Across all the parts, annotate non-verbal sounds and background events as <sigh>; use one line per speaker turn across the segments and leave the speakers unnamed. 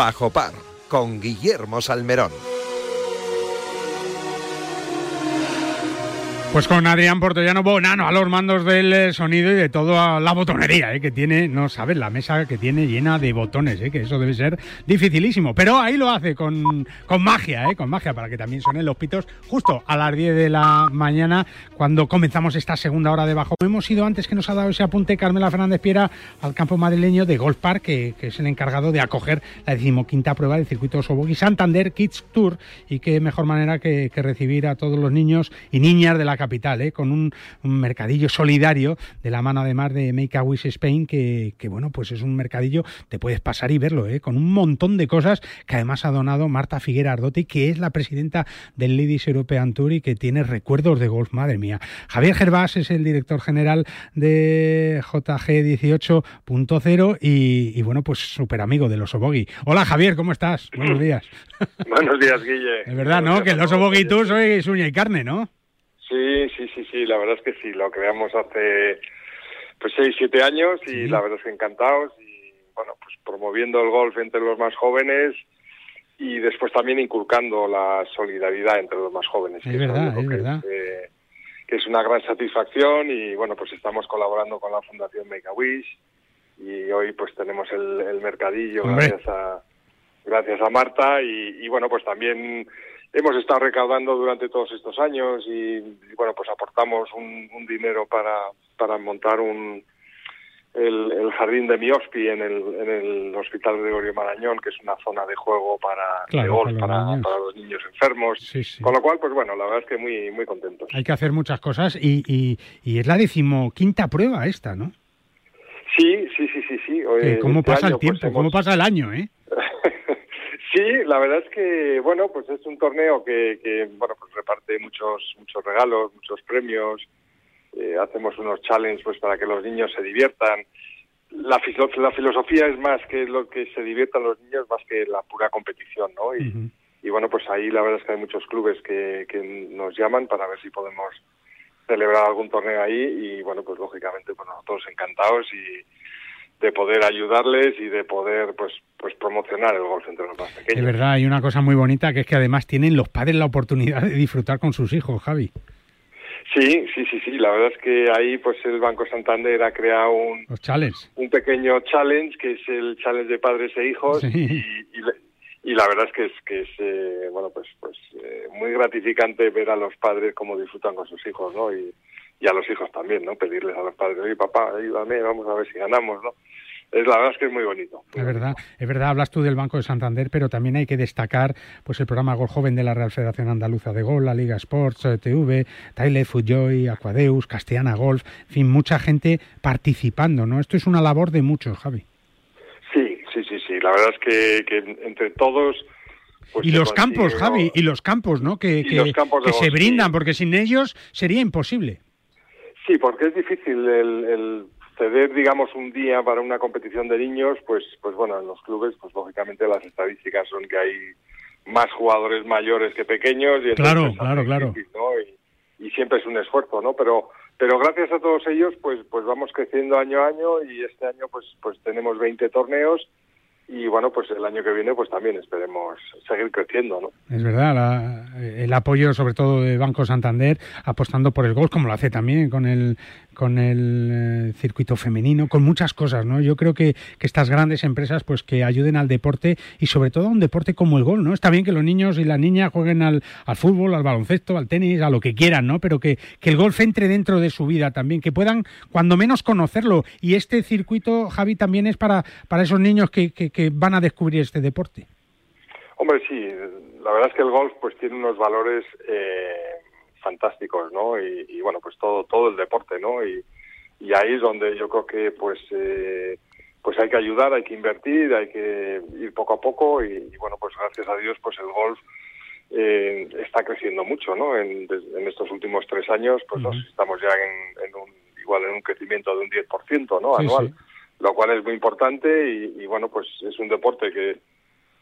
Bajo Par, con Guillermo Salmerón.
Pues con Adrián Portollano Bonano a los mandos del eh, sonido y de toda la botonería eh, que tiene, no sabes, la mesa que tiene llena de botones, eh, que eso debe ser dificilísimo. Pero ahí lo hace con, con magia, eh, con magia, para que también suenen los pitos justo a las 10 de la mañana cuando comenzamos esta segunda hora de bajo. Hemos ido antes que nos ha dado ese apunte Carmela Fernández Piera al campo madrileño de Golf Park, que, es el encargado de acoger la decimoquinta prueba del circuito Sobogi Santander Kids Tour. Y qué mejor manera que, que recibir a todos los niños y niñas de la capital, ¿eh? con un, mercadillo solidario de la mano además de Make a Wish Spain, que, bueno, pues es un mercadillo, te puedes pasar y verlo, ¿eh? con un montón de cosas que además ha donado Marta Figuera Ardotti, que es la presidenta del Ladies European Tour y que tiene recuerdos de golf, madre mía. Javier Gervás es el director general de JG 18.0 y, y, bueno, pues súper amigo del Oso. Hola Javier, ¿cómo estás? Buenos días. <laughs>
Buenos días, Guille.
Es verdad, ¿no? Que el Oso tú sois uña y carne, ¿no?
Sí, sí, sí, sí, la verdad es que sí, lo creamos hace pues seis, siete años y la verdad es que encantados y bueno, pues promoviendo el golf entre los más jóvenes y después también inculcando la solidaridad entre los más jóvenes.
Es verdad, es, verdad.
Que, es una gran satisfacción y bueno, pues estamos colaborando con la Fundación Make a Wish y hoy pues tenemos el, mercadillo gracias a gracias a Marta y, y bueno, pues también hemos estado recaudando durante todos estos años y, bueno, pues aportamos un, dinero para, para montar un, el, jardín de Miospi en el, en el Hospital Gregorio Marañón, que es una zona de juego para, para, los niños enfermos. Con lo cual, pues bueno, la verdad es que muy, muy contentos.
Hay que hacer muchas cosas y, y, y es la decimoquinta prueba esta, ¿no?
Sí, sí, sí, sí, sí.
¿Cómo este pasa el pues, tiempo? ¿Cómo pasa el año, eh?
Sí, la verdad es que, bueno, pues es un torneo que, que bueno, pues reparte muchos, muchos regalos, muchos premios, eh, hacemos unos challenges pues para que los niños se diviertan. La, la filosofía es más que lo que se diviertan los niños más que la pura competición, ¿no? Y, y bueno, pues ahí la verdad es que hay muchos clubes que, que nos llaman para ver si podemos celebrar algún torneo ahí y bueno, pues lógicamente, pues nosotros encantados y de poder ayudarles y de poder pues pues promocionar el golf entre los más pequeños.
Es verdad, hay una cosa muy bonita que es que además tienen los padres la oportunidad de disfrutar con sus hijos, Javi.
Sí, sí, sí, sí. La verdad es que ahí, pues, el Banco Santander ha creado un un pequeño challenge que es el challenge de padres e hijos y, y, la verdad es que es que es eh, bueno, pues, pues eh, muy gratificante ver a los padres cómo disfrutan con sus hijos, ¿no? Y, y a los hijos también, ¿no? Pedirles a los padres, oye, papá, ayúdame, vamos a ver si ganamos, ¿no? es la verdad es que es muy bonito.
Es verdad, es verdad, hablas tú del Banco de Santander, pero también hay que destacar pues el programa Gol Joven de la Real Federación Andaluza de Gol, la Liga Sports, eh, TV, Taile, Fujoy, Aquadeus, Castellana Golf, en fin, mucha gente participando, ¿no? Esto es una labor de muchos, Javi.
Sí, sí, sí, sí, la verdad es que, entre todos...
Pues y los campos, Javi, y los campos, ¿no? Que, que, se brindan, porque sin ellos sería imposible.
Sí, porque es difícil el, ceder, digamos, un día para una competición de niños, pues, pues bueno, en los clubes, pues lógicamente las estadísticas son que hay más jugadores mayores que pequeños y
claro, claro, claro.
Y, y, siempre es un esfuerzo, ¿no? Pero pero gracias a todos ellos, pues pues vamos creciendo año a año y este año pues pues tenemos 20 torneos y bueno, pues el año que viene pues también esperemos seguir creciendo, ¿no?
Es verdad, el apoyo sobre todo de Banco Santander apostando por el golf, como lo hace también con el con el eh, circuito femenino, con muchas cosas, ¿no? Yo creo que, que, estas grandes empresas pues que ayuden al deporte y sobre todo a un deporte como el golf, ¿no? Está bien que los niños y las niñas jueguen al, al fútbol, al baloncesto, al tenis, a lo que quieran, ¿no? Pero que, que el golf entre dentro de su vida también, que puedan cuando menos conocerlo y este circuito, Javi, también es para, para esos niños que, que que van a descubrir este deporte.
Hombre, sí, la verdad es que el golf pues tiene unos valores eh, fantásticos, ¿no? Y, bueno, pues todo todo el deporte, ¿no? Y, ahí es donde yo creo que pues eh, pues hay que ayudar, hay que invertir, hay que ir poco a poco y, bueno, pues gracias a Dios pues el golf eh, está creciendo mucho, ¿no? En, estos últimos tres años pues estamos ya en, un igual en un crecimiento de un 10%, ¿no? Anual lo cual es muy importante y, bueno, pues es un deporte que,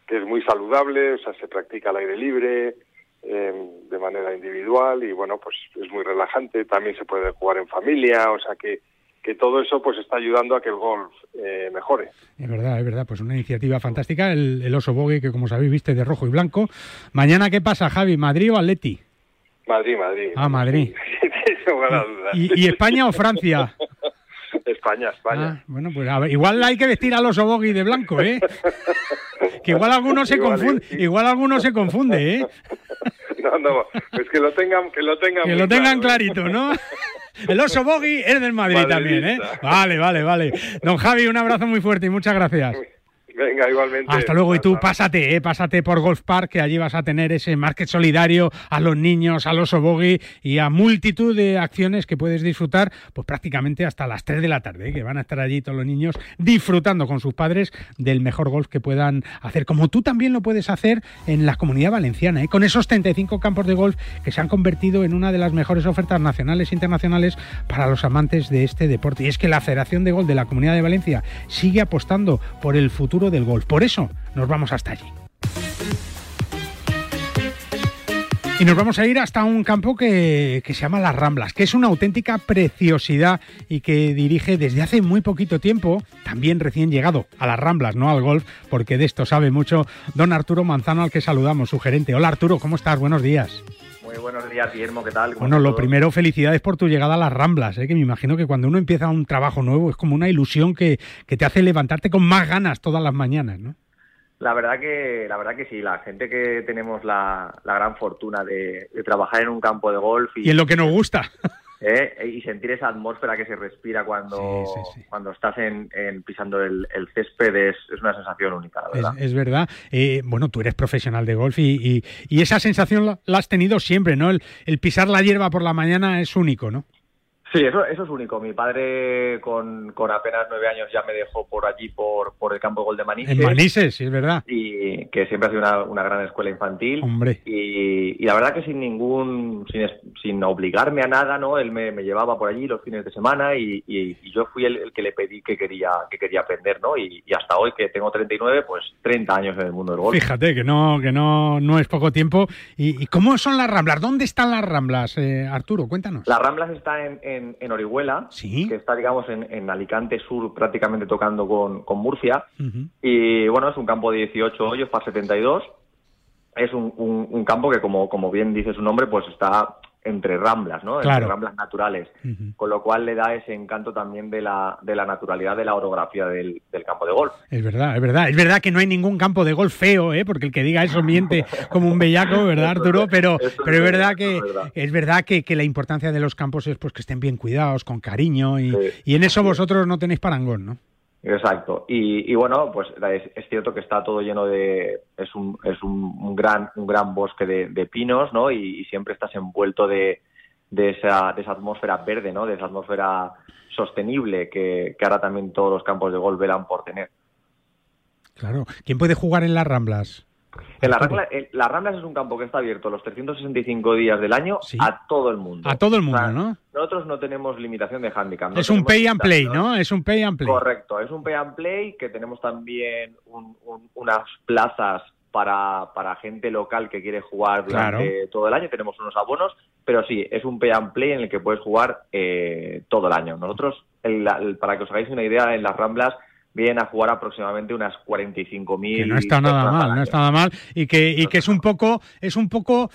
que, es muy saludable, o sea, se practica al aire libre, eh, de manera individual y bueno, pues es muy relajante, también se puede jugar en familia, o sea que, que todo eso pues está ayudando a que el golf eh, mejore.
Es verdad, es verdad, pues una iniciativa fantástica, el, oso bogue que como sabéis viste de rojo y blanco. Mañana qué pasa, Javi, Madrid o Atleti?
Madrid, Madrid.
Ah, Madrid. <laughs> ¿Y, ¿Y, España o Francia? <laughs>
España, España.
Ah, bueno, pues igual hay que vestir al oso bogue de blanco, ¿eh? <laughs> que igual alguno se confunde, igual alguno se confunde, ¿eh? <laughs>
no, no, pues que lo tengan, que lo tengan,
que lo tengan ¿eh? clarito, ¿no? <laughs> El oso Boggy es del Madrid también, ¿eh? Vale, vale, vale. Don Javi, un abrazo muy fuerte y muchas gracias.
Venga, igualmente.
Hasta luego. Y tú pásate, eh, pásate por Golf Park, que allí vas a tener ese market solidario a los niños, al oso bogey y a multitud de acciones que puedes disfrutar, pues prácticamente hasta las 3 de la tarde, eh, que van a estar allí todos los niños disfrutando con sus padres del mejor golf que puedan hacer. Como tú también lo puedes hacer en la comunidad valenciana, eh, con esos 35 campos de golf que se han convertido en una de las mejores ofertas nacionales e internacionales para los amantes de este deporte. Y es que la Federación de Golf de la Comunidad de Valencia sigue apostando por el futuro del golf. Por eso nos vamos hasta allí. Y nos vamos a ir hasta un campo que, se llama Las Ramblas, que es una auténtica preciosidad y que dirige desde hace muy poquito tiempo, también recién llegado a Las Ramblas, no al golf, porque de esto sabe mucho don Arturo Manzano, al que saludamos, su gerente. Hola Arturo, ¿cómo estás? Buenos días.
Muy buenos días, Guillermo, ¿qué tal?
Bueno, lo primero, felicidades por tu llegada a las Ramblas, ¿eh? que me imagino que cuando uno empieza un trabajo nuevo es como una ilusión que, que te hace levantarte con más ganas todas las mañanas, ¿no?
La verdad que, la verdad que sí, la gente que tenemos la, gran fortuna de, trabajar en un campo de golf
y, y en lo que nos gusta.
¿Eh? y sentir esa atmósfera que se respira cuando, cuando estás en, pisando el, césped es, una sensación única, la verdad.
Es, verdad. Eh, bueno, tú eres profesional de golf y, y, esa sensación la, has tenido siempre, ¿no? El, el pisar la hierba por la mañana es único, ¿no?
Sí, eso, eso es único. Mi padre con, con apenas nueve años ya me dejó por allí, por, por el campo de gol de Manises.
En Manises, sí, es verdad.
Y que siempre ha sido una, una gran escuela infantil.
Hombre.
Y, y, la verdad que sin ningún, sin, sin obligarme a nada, ¿no? Él me, me llevaba por allí los fines de semana y, y, yo fui el, que le pedí que quería, que quería aprender, ¿no? Y, hasta hoy, que tengo 39, pues 30 años en el mundo del golf.
Fíjate que no, que no, no es poco tiempo. ¿Y, cómo son las Ramblas? ¿Dónde están las Ramblas, eh, Arturo? Cuéntanos.
Las Ramblas están en en, Orihuela, que está, digamos, en, Alicante Sur, prácticamente tocando con, Murcia. Y bueno, es un campo de 18 hoyos para 72. Es un, un, campo que, como, como bien dice su nombre, pues está entre ramblas, ¿no? Entre ramblas naturales, con lo cual le da ese encanto también de la, de la naturalidad de la orografía del, campo de golf.
Es verdad, es verdad, es verdad que no hay ningún campo de golf feo, ¿eh? Porque el que diga eso miente <laughs> como un bellaco, ¿verdad, Arturo? Pero, pero es verdad que es verdad que, la importancia de los campos es pues que estén bien cuidados, con cariño y, y en eso vosotros no tenéis parangón, ¿no?
Exacto. Y, bueno, pues es, cierto que está todo lleno de... es un, es un, gran, un gran bosque de, pinos, ¿no? Y, siempre estás envuelto de, de, esa, de esa atmósfera verde, ¿no? De esa atmósfera sostenible que, que ahora también todos los campos de golf velan por tener.
Claro. ¿Quién puede jugar en las Ramblas?
En la, Ramblas es un campo que está abierto los 365 días del año a todo el mundo.
A todo el mundo, ¿no?
Nosotros no tenemos limitación de handicap.
es un pay and play, ¿no? Es un pay and play.
Correcto, es un pay and play que tenemos también unas plazas para, para gente local que quiere jugar durante todo el año. Tenemos unos abonos, pero sí, es un pay and play en el que puedes jugar eh, todo el año. Nosotros, para que os hagáis una idea, en las Ramblas vienen a jugar aproximadamente unas 45.000.
no está nada mal, no está nada mal y que y que es un poco es un poco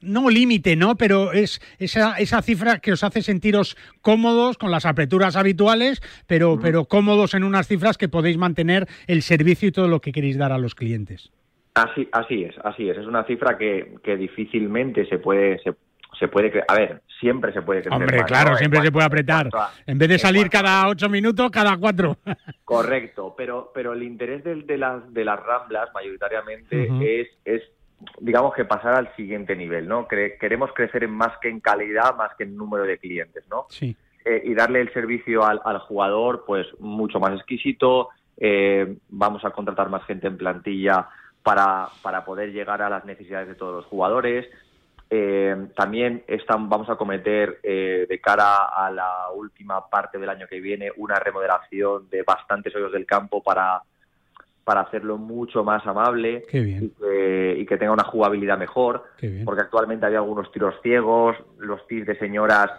no límite, ¿no? Pero es esa, esa cifra que os hace sentiros cómodos con las aperturas habituales, pero, pero cómodos en unas cifras que podéis mantener el servicio y todo lo que queréis dar a los clientes.
Así, así es, así es. Es una cifra que, que difícilmente se puede, se, se puede, a ver, siempre se puede crecer.
Hombre, claro, siempre se puede apretar. en vez de salir cada ocho minutos, cada cuatro. <laughs>
Correcto, pero, pero el interés de, de, las, de las ramblas mayoritariamente es, es, digamos que pasar al siguiente nivel, ¿no? queremos crecer en más que en calidad, más que en número de clientes, ¿no?
Sí.
Eh, y darle el servicio al, al, jugador, pues mucho más exquisito. Eh, vamos a contratar más gente en plantilla para, para poder llegar a las necesidades de todos los jugadores. Eh, también están, vamos a cometer eh, de cara a la última parte del año que viene una remodelación de bastantes hoyos del campo para, para hacerlo mucho más amable
Y,
que, tenga una jugabilidad mejor, porque actualmente hay algunos tiros ciegos, los tiros de señoras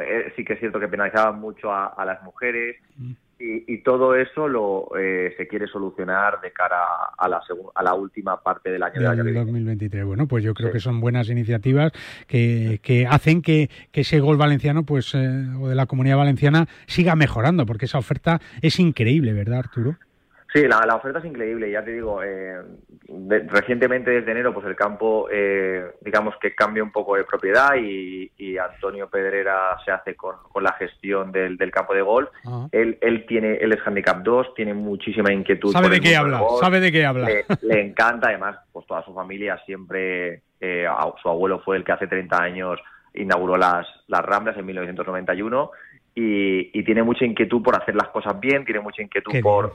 eh, sí que es cierto que penalizaban mucho a, las mujeres mm. Y, todo eso lo eh, se quiere solucionar de cara a la, a la última parte del año,
de 2023. Bueno, pues yo creo que son buenas iniciativas que, que hacen que, que, ese gol valenciano pues eh, o de la comunidad valenciana siga mejorando, porque esa oferta es increíble, ¿verdad, Arturo?
Sí, la, oferta es increíble, ya te digo, eh, recientemente desde enero pues el campo eh, digamos que cambia un poco de propiedad y, Antonio Pedrera se hace con, la gestión del, campo de golf. Ah. Él, él, tiene, él es handicap 2, tiene muchísima inquietud.
Sabe de qué habla, sabe de qué habla.
Le, encanta, además, pues toda su familia siempre, eh, su abuelo fue el que hace 30 años inauguró las, las Ramblas en 1991 y, y, tiene mucha inquietud por hacer las cosas bien, tiene mucha inquietud por,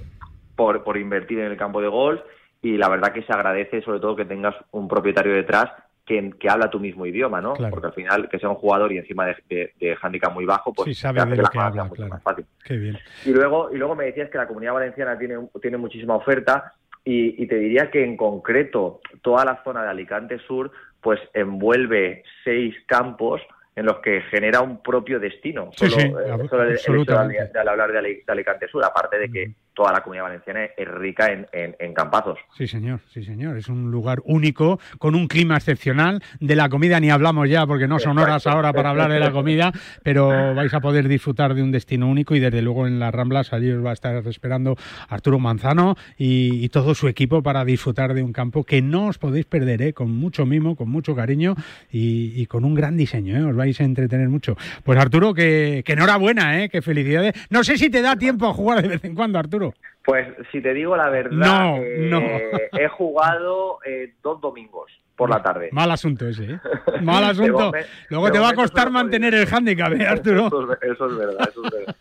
por, por invertir en el campo de golf y la verdad que se agradece sobre todo que tengas un propietario detrás que, que habla tu mismo idioma, ¿no? Porque al final que sea un jugador y encima de, de, handicap muy bajo, pues
sí, sabe de lo que habla, mucho más fácil. Qué bien.
Y luego, y luego me decías que la comunidad valenciana tiene, tiene muchísima oferta y, y te diría que en concreto toda la zona de Alicante Sur pues envuelve seis campos en los que genera un propio destino.
Solo, sí, eh,
al hablar de, Alicante Sur, aparte de que toda la comunidad valenciana es rica en, en, campazos.
Sí, señor, sí, señor. Es un lugar único, con un clima excepcional. De la comida ni hablamos ya, porque no son horas ahora para hablar de la comida, pero <laughs> vais a poder disfrutar de un destino único y desde luego en las Ramblas allí os va a estar esperando Arturo Manzano y, todo su equipo para disfrutar de un campo que no os podéis perder, ¿eh? con mucho mimo, con mucho cariño y, con un gran diseño. ¿eh? Os vais a entretener mucho. Pues Arturo, que, que enhorabuena, ¿eh? que felicidades. No sé si te da tiempo a jugar de vez en cuando, Arturo.
Pues si te digo la verdad, eh, he jugado eh, dos domingos por la tarde.
Mal asunto ese, ¿eh? Mal <laughs> asunto. Luego te va a costar mantener el handicap, ¿eh, Arturo?
Eso es, verdad, eso es verdad.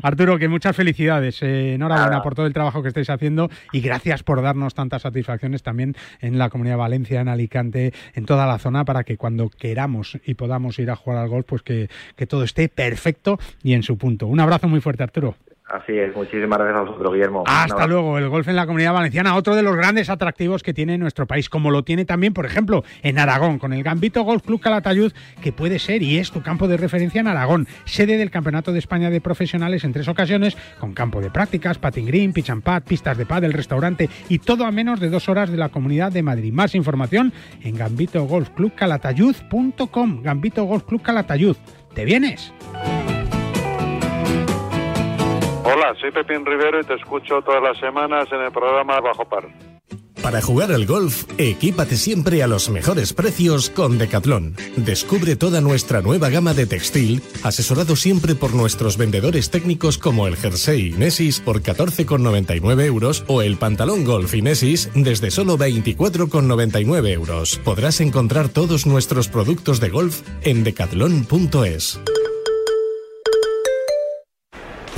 <laughs>
Arturo, que muchas felicidades. enhorabuena por todo el trabajo que estáis haciendo y gracias por darnos tantas satisfacciones también en la Comunidad de Valencia, en Alicante, en toda la zona, para que cuando queramos y podamos ir a jugar al golf, pues que, que todo esté perfecto y en su punto. Un abrazo muy fuerte, Arturo.
Así es, muchísimas gracias a vosotros, Guillermo.
Hasta luego. El golf en la comunidad valenciana, otro de los grandes atractivos que tiene nuestro país, como lo tiene también, por ejemplo, en Aragón, con el Gambito Golf Club Calatayud, que puede ser y es tu campo de referencia en Aragón, sede del Campeonato de España de Profesionales en tres ocasiones, con campo de prácticas, patin green, pitch and pad, pistas de pádel, restaurante y todo a menos de dos horas de la Comunidad de Madrid. Más información en gambitogolfclubcalatayud.com. Gambito Golf Club Calatayud. ¿Te vienes?
Hola, soy Pepín Rivero y te escucho todas las semanas en el programa Bajo Par.
Para jugar al golf, equípate siempre a los mejores precios con Decathlon. Descubre toda nuestra nueva gama de textil, asesorado siempre por nuestros vendedores técnicos como el jersey Inesis por 14,99 euros o el pantalón golf Inesis desde solo 24,99 euros. Podrás encontrar todos nuestros productos de golf en decathlon.es.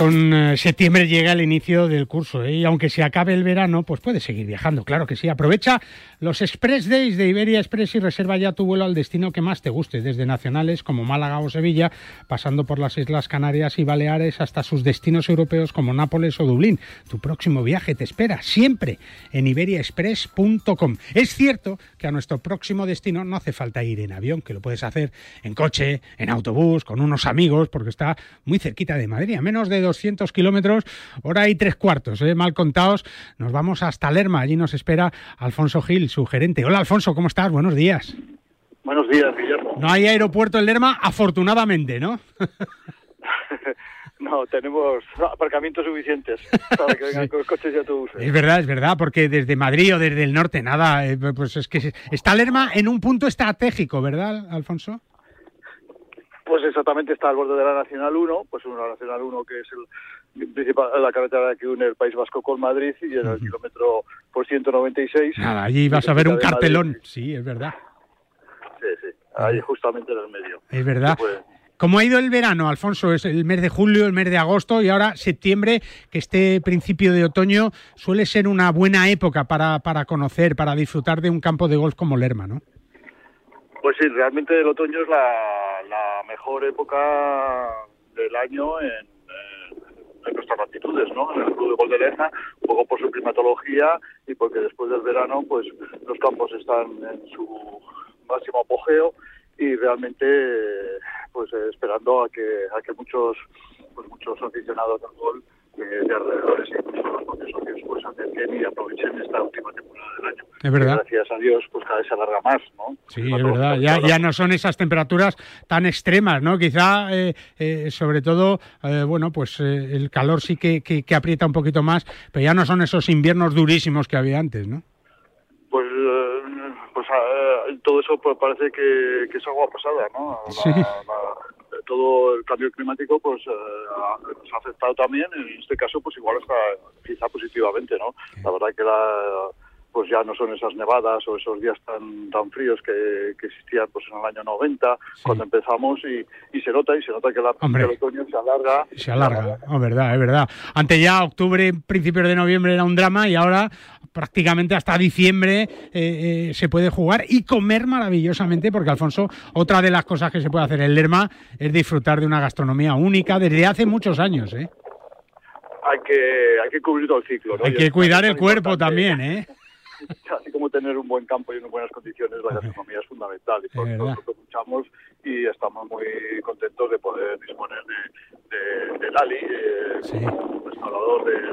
Con eh, septiembre llega el inicio del curso, ¿eh? y aunque se acabe el verano, pues puedes seguir viajando, claro que sí. Aprovecha los Express Days de Iberia Express y reserva ya tu vuelo al destino que más te guste, desde nacionales como Málaga o Sevilla, pasando por las Islas Canarias y Baleares hasta sus destinos europeos como Nápoles o Dublín. Tu próximo viaje te espera siempre en iberiaexpress.com. Es cierto que a nuestro próximo destino no hace falta ir en avión, que lo puedes hacer en coche, en autobús, con unos amigos, porque está muy cerquita de Madrid, a menos de 200 kilómetros, hora y tres cuartos, ¿eh? mal contados. Nos vamos hasta Lerma, allí nos espera Alfonso Gil, su gerente. Hola Alfonso, ¿cómo estás? Buenos días.
Buenos días, Guillermo.
No hay aeropuerto en Lerma, afortunadamente, ¿no? <laughs>
no, tenemos aparcamientos suficientes para que vengan con coches y autobuses.
Es verdad, es verdad, porque desde Madrid o desde el norte, nada, eh, pues es que está Lerma en un punto estratégico, ¿verdad, Alfonso?
Pues exactamente está al borde de la Nacional 1, pues una Nacional 1 que es el principal, la carretera que une el País Vasco con Madrid y en el kilómetro por 196.
Nada, allí vas a ver un cartelón, sí, es verdad.
Sí, sí, ahí justamente en el medio.
Es verdad. ¿Cómo ha ido el verano, Alfonso? Es el mes de julio, el mes de agosto y ahora septiembre, que este principio de otoño suele ser una buena época para, para conocer, para disfrutar de un campo de golf como Lerma, ¿no?
Pues sí, realmente el otoño es la, mejor época del año en, en, nuestras latitudes, ¿no? En el Club de Gol de Lerma, un poco por su climatología y porque después del verano, pues los campos están en su máximo apogeo y realmente, pues esperando a que a que muchos pues muchos aficionados al gol eh, de alrededores incluso los propios socios pues acerquen y aprovechen esta última temporada del año.
Es verdad.
gracias a Dios, pues cada vez se alarga más, ¿no?
Sí, es verdad. Ya, ya no son esas temperaturas tan extremas, ¿no? Quizá, eh, eh, sobre todo, eh, bueno, pues eh, el calor sí que, que, que, aprieta un poquito más, pero ya no son esos inviernos durísimos que había antes, ¿no?
Pues, eh, pues todo eso pues, parece que, que, es agua pasada, ¿no? La,
sí.
la, todo el cambio climático pues eh, nos ha afectado también en este caso pues igual está quizá positivamente no la verdad que la, pues ya no son esas nevadas o esos días tan tan fríos que, que existían pues en el año 90 cuando empezamos y, y se nota y se nota que, la, que el otoño se alarga
Se alarga, es verdad, es verdad. Antes ya octubre, principios de noviembre era un drama y ahora prácticamente hasta diciembre eh, eh, se puede jugar y comer maravillosamente porque Alfonso, otra de las cosas que se puede hacer en Lerma es disfrutar de una gastronomía única desde hace muchos años, ¿eh?
hay que hay que cubrir todo el ciclo ¿no?
Hay que cuidar el cuerpo
importante,
también, ¿eh? <laughs>
así como tener un buen campo y unas buenas condiciones la gastronomía es fundamental y por eso nosotros luchamos y estamos muy contentos de poder disponer de, de, de Lali eh, como restaurador de, del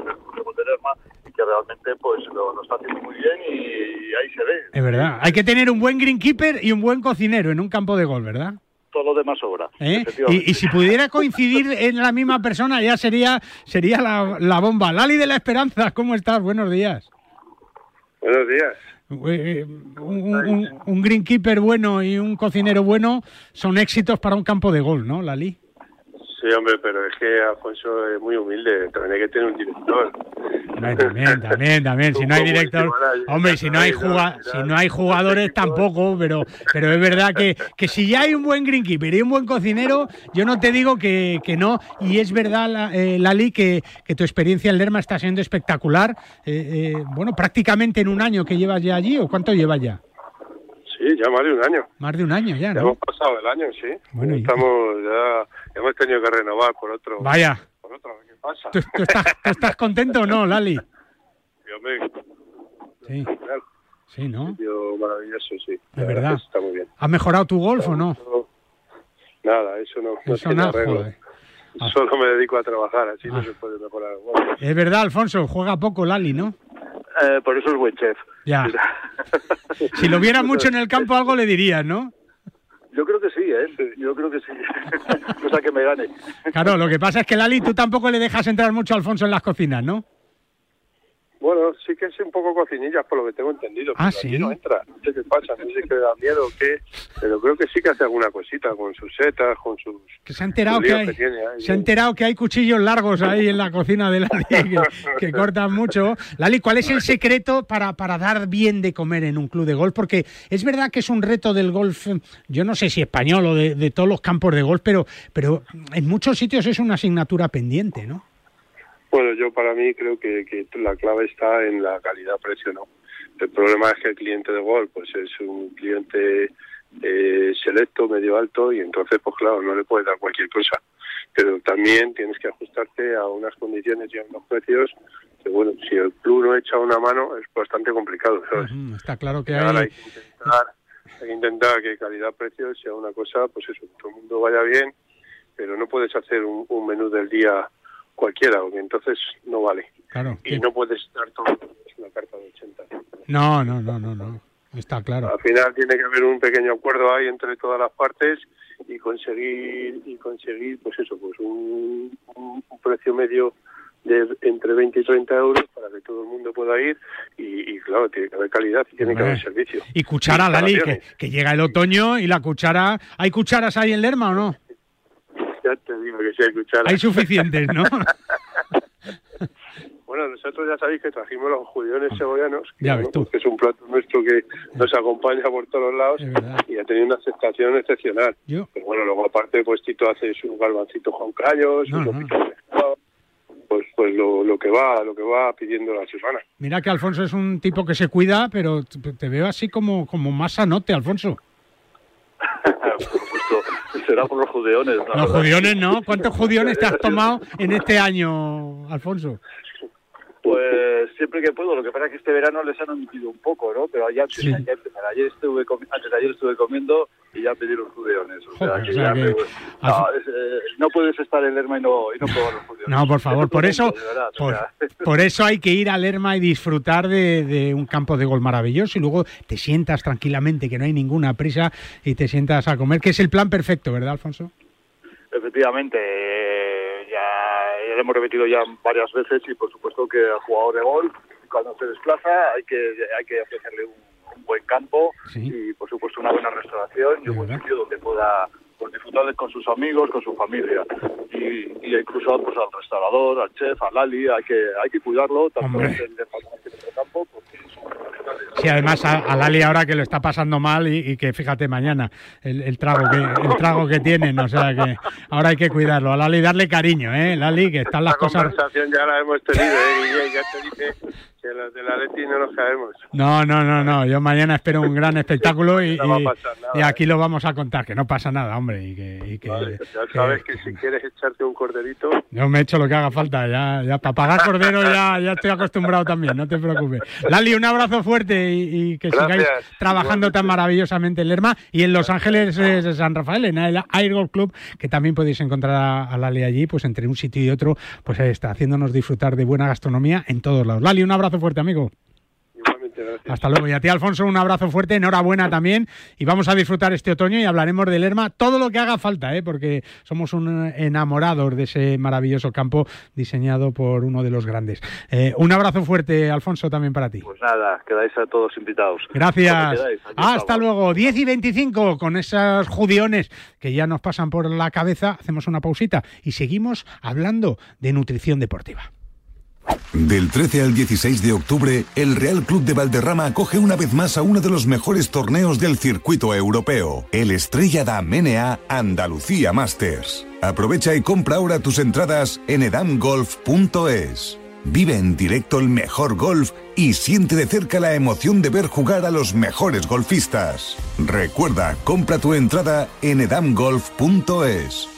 de Lerma y que realmente pues lo, lo está haciendo muy bien y, y ahí se ve
Es verdad. Hay que tener un buen greenkeeper y un buen cocinero en un campo de golf, ¿verdad?
todo lo demás sobra
¿Eh? y si pudiera coincidir en la misma persona ya sería sería la, la bomba. Lali de la Esperanza, ¿cómo estás? Buenos días.
Buenos días.
Eh, un, un- greenkeeper bueno y un cocinero bueno son éxitos para un campo de golf, ¿no, Lali?
Sí, hombre, pero es que Alfonso es muy humilde. También hay que tener un director.
También, también, también. Si no hay director, hombre, si no hay juga- si no hay jugadores tampoco, pero pero es verdad que, que si ya hay un buen greenkeeper y un buen cocinero, yo no te digo que, que no. Y es verdad, la- eh, Lali, que, que tu experiencia en Lerma está siendo espectacular. Eh, eh, bueno, prácticamente en un año que llevas ya allí, ¿o cuánto llevas ya?
Sí, ya más de un año.
Más de un año ya,
Ya
¿no?
hemos pasado el año, sí.
Bueno,
Estamos ya, hemos tenido que renovar por otro.
Vaya.
Por otro, ¿qué pasa?
¿Tú, tú estás, tú estás contento o no, Lali?
Sí, hombre,
Sí, sí, ¿no?
sitio maravilloso, sí.
Es verdad.
que Está muy bien.
¿Has mejorado tu golf o no?
Nada, eso no, no
Eso nada. Ah.
Solo me dedico a trabajar, así no se puede mejorar. Bueno,
Es verdad, Alfonso, juega poco Lali, ¿no?
Eh, por eso es buen chef
Ya. Si lo viera mucho en el campo, algo le dirías, ¿no?
yo creo que sí ¿eh? yo creo que sí <laughs> cosa que me gane
Claro, lo que pasa es que Lali, tú tampoco le dejas entrar mucho a Alfonso en las cocinas, ¿no?
Bueno, sí que es un poco cocinillas por lo que tengo entendido.
Ah,
pero aquí
¿sí?
no entra. No sé qué pasa, no sé qué le da miedo o qué. Pero creo que sí que hace alguna cosita con sus setas, con sus.
Que se ha enterado que hay,
ahí.
se ha enterado que hay cuchillos largos ahí en la cocina de Lali que, que <laughs> cortan mucho. Lali, ¿cuál es el secreto para, para dar bien de comer en un club de golf? Porque es verdad que es un reto del golf, yo no sé si español o de, de todos los campos de golf, pero, pero en muchos sitios es una asignatura pendiente, ¿no?
Bueno, yo para mí creo que, que la clave está en la calidad-precio, ¿no? El problema es que el cliente de golf pues es un cliente eh, selecto, medio alto, y entonces, pues claro, no le puedes dar cualquier cosa. Pero también tienes que ajustarte a unas condiciones y a unos precios que, bueno, si el club no echa una mano es bastante complicado, ¿sabes?
Mm, Está claro que
Ahora hay
hay...
que intentar, hay que intentar que calidad-precio sea una cosa, pues eso, que todo el mundo vaya bien, pero no puedes hacer un, un menú del día cualquiera, porque entonces no vale.
Claro.
Y no puedes dar todo es una carta de 80.
No, no, no, no, no. Está claro.
Al final tiene que haber un pequeño acuerdo ahí entre todas las partes y conseguir y conseguir pues eso pues un, un- precio medio de entre 20 y 30 euros para que todo el mundo pueda ir y, y, claro tiene que haber calidad y tiene que haber servicio
Y cuchara, Lali, que llega el otoño y la cuchara... ¿Hay cucharas ahí en Lerma o no?
Ya te digo que sí hay
Hay suficientes, ¿no? <laughs>
bueno nosotros ya sabéis que trajimos los judiones cebollanos que,
Ya
bueno,
ves tú.
pues, que es un plato nuestro que nos acompaña por todos lados y ha tenido una aceptación excepcional
Yo-
pero bueno luego aparte pues Tito hace su garbancito con callos
No, no.
pues pues lo, lo que va lo que va pidiendo la Susana
Mira que Alfonso es un tipo que se cuida, pero te te veo así como, como más sanote, Alfonso. <laughs>
por supuesto <laughs> será por los judeones ¿no?
Los judiones, ¿no? ¿Cuántos judiones te has <laughs> tomado en este año, Alfonso?
Pues siempre que puedo, lo que pasa es que este verano les han omitido un poco, ¿no? Pero ya,
Sí.
ya empezar. Ayer estuve antes de ayer estuve comiendo y ya pedí los judeones. O sea, que
o sea
ya
que-
me- no, es, eh, no puedes estar en Lerma y no, y no probar los judeones.
No, por favor, por eso,
verdad, <laughs>
por, eso hay que ir a Lerma y disfrutar de, de un campo de gol maravilloso y luego te sientas tranquilamente, que no hay ninguna prisa y te sientas a comer, que es el plan perfecto, ¿verdad, Alfonso?
Efectivamente, eh, lo hemos repetido ya varias veces y por supuesto que al jugador de gol, cuando se desplaza, hay que, hay que ofrecerle un, un buen campo y por supuesto una buena restauración y un buen sitio donde pueda pues, disfrutar con sus amigos, con su familia. Y, y incluso pues, al restaurador, al chef, al Lali, hay que, hay que cuidarlo tanto
Hombre.
en el campo
Sí, además a, Lali ahora que lo está pasando mal y, que fíjate mañana el, trago que el trago que tienen, o sea que ahora hay que cuidarlo. A Lali darle cariño, ¿eh? Lali, que están las
la
cosas...
conversación ya la hemos tenido, ¿eh? ya te dije que los de la Leti no nos caemos.
No, no, no, no. Yo mañana espero un gran <laughs> espectáculo y, y, aquí ¿eh? lo vamos a contar, que no pasa nada, hombre. Y que,
ya sabes que, si quieres echarte un corderito.
Yo me echo lo que haga falta, ya, ya para pagar cordero ya, ya estoy acostumbrado también, no te preocupes. Lali, un abrazo fuerte y, que sigáis trabajando tan maravillosamente en Lerma y en Los Ángeles de San Rafael, en el Air Golf Club, que también podéis encontrar a, Lali allí, pues entre un sitio y otro, pues está haciéndonos disfrutar de buena gastronomía en todos lados. Lali, un abrazo fuerte, amigo. Hasta luego. Y a ti, Alfonso, un abrazo fuerte, enhorabuena también. Y vamos a disfrutar este otoño y hablaremos del Lerma todo lo que haga falta, ¿eh? porque somos un enamorados de ese maravilloso campo diseñado por uno de los grandes. Eh, un abrazo fuerte, Alfonso, también para ti.
Pues nada, quedáis a todos invitados.
Gracias. Hasta luego. 10 y 25 con esos judiones que ya nos pasan por la cabeza. Hacemos una pausita y seguimos hablando de nutrición deportiva.
Del 13 al 16 de octubre, el Real Club de Valderrama acoge una vez más a uno de los mejores torneos del circuito europeo, el Estrella da Menea Andalucía Masters. Aprovecha y compra ahora tus entradas en edamgolf.es. Vive en directo el mejor golf y siente de cerca la emoción de ver jugar a los mejores golfistas. Recuerda, compra tu entrada en edamgolf.es.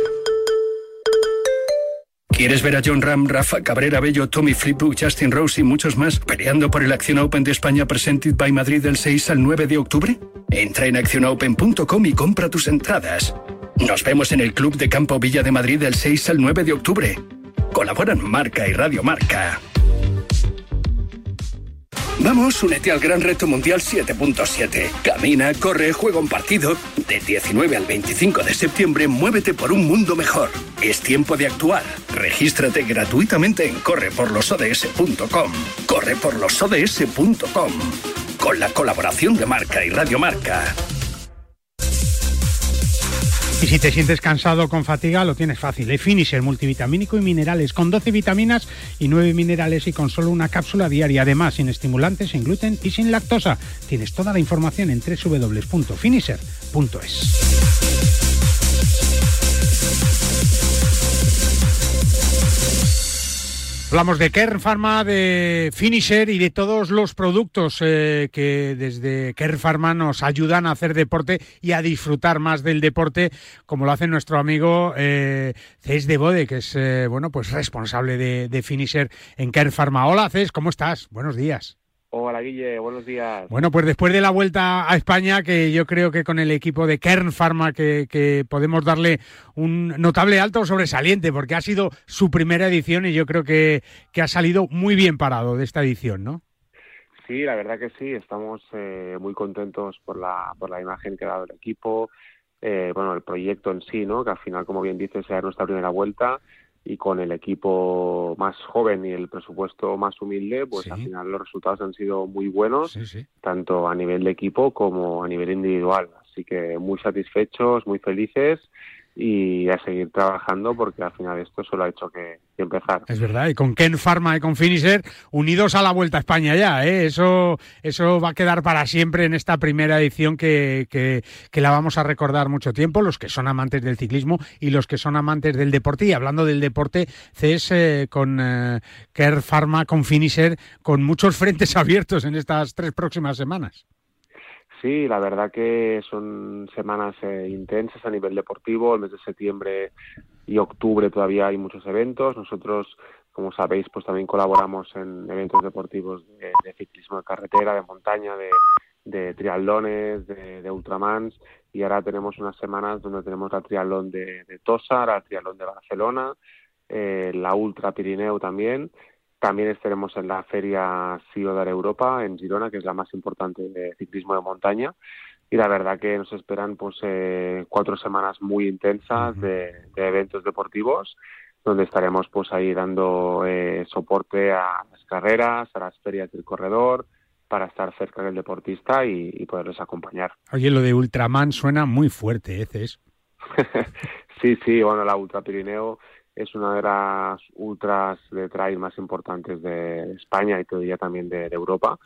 ¿Quieres ver a John Ram, Rafa Cabrera Bello, Tommy Flipbook, Justin Rose y muchos más peleando por el Acción Open de España Presented by Madrid del 6 al 9 de octubre? Entra en accionopen.com y compra tus entradas. Nos vemos en el Club de Campo Villa de Madrid del 6 al 9 de octubre. Colaboran Marca y Radio Marca. Vamos, únete al gran reto mundial 7.7. Camina, corre, juega un partido. Del 19 al 25 de septiembre, muévete por un mundo mejor. Es tiempo de actuar. Regístrate gratuitamente en correporlosods.com. Correporlosods.com. Con la colaboración de Marca y Radio Marca.
Y si te sientes cansado con fatiga, lo tienes fácil. Es Finisher multivitamínico y minerales con 12 vitaminas y 9 minerales y con solo una cápsula diaria. Además, sin estimulantes, sin gluten y sin lactosa. Tienes toda la información en www.finisher.es. Hablamos de Kern Pharma, de Finisher y de todos los productos eh, que desde Kern Pharma nos ayudan a hacer deporte y a disfrutar más del deporte, como lo hace nuestro amigo eh, Cés de Bode, que es eh, bueno pues responsable de, de, Finisher en Kern Pharma. Hola Cés, ¿cómo estás? Buenos días.
Hola Guille, buenos días.
Bueno, pues después de la vuelta a España, que yo creo que con el equipo de Kern Pharma que, podemos darle un notable alto sobresaliente, porque ha sido su primera edición y yo creo que, ha salido muy bien parado de esta edición, ¿no?
Sí, la verdad que sí, estamos eh, muy contentos por la, por la imagen que ha dado el equipo, eh, bueno, el proyecto en sí, ¿no? Que al final, como bien dices, sea nuestra primera vuelta y con el equipo más joven y el presupuesto más humilde, pues al final los resultados han sido muy buenos, tanto a nivel de equipo como a nivel individual. Así que muy satisfechos, muy felices y a seguir trabajando porque al final esto solo ha hecho que, empezar.
Es verdad, y con Ken Pharma y con Finisher unidos a la Vuelta a España ya, ¿eh? eso, eso va a quedar para siempre en esta primera edición que, que, la vamos a recordar mucho tiempo, los que son amantes del ciclismo y los que son amantes del deporte. Y hablando del deporte, CES eh, con eh, Ken Pharma, con Finisher, con muchos frentes <laughs> abiertos en estas tres próximas semanas.
Sí, la verdad que son semanas eh, intensas a nivel deportivo. El mes de septiembre y octubre todavía hay muchos eventos. Nosotros, como sabéis, pues también colaboramos en eventos deportivos de, ciclismo de carretera, de montaña, de, de triatlones, de, de, ultramans. Y ahora tenemos unas semanas donde tenemos la triatlón de, Tosa, la triatlón de Barcelona, eh, la Ultra Pirineo también también estaremos en la Feria Ciudad Europa en Girona, que es la más importante de ciclismo de montaña. Y la verdad que nos esperan pues eh, cuatro semanas muy intensas de, eventos deportivos, donde estaremos pues ahí dando eh, soporte a las carreras, a las ferias del corredor, para estar cerca del deportista y, poderles acompañar.
Oye, lo de Ultraman suena muy fuerte, ¿eh, <laughs>
sí, sí, bueno, la Ultra Pirineo es una de las ultras de trail más importantes de España y todavía también de, Europa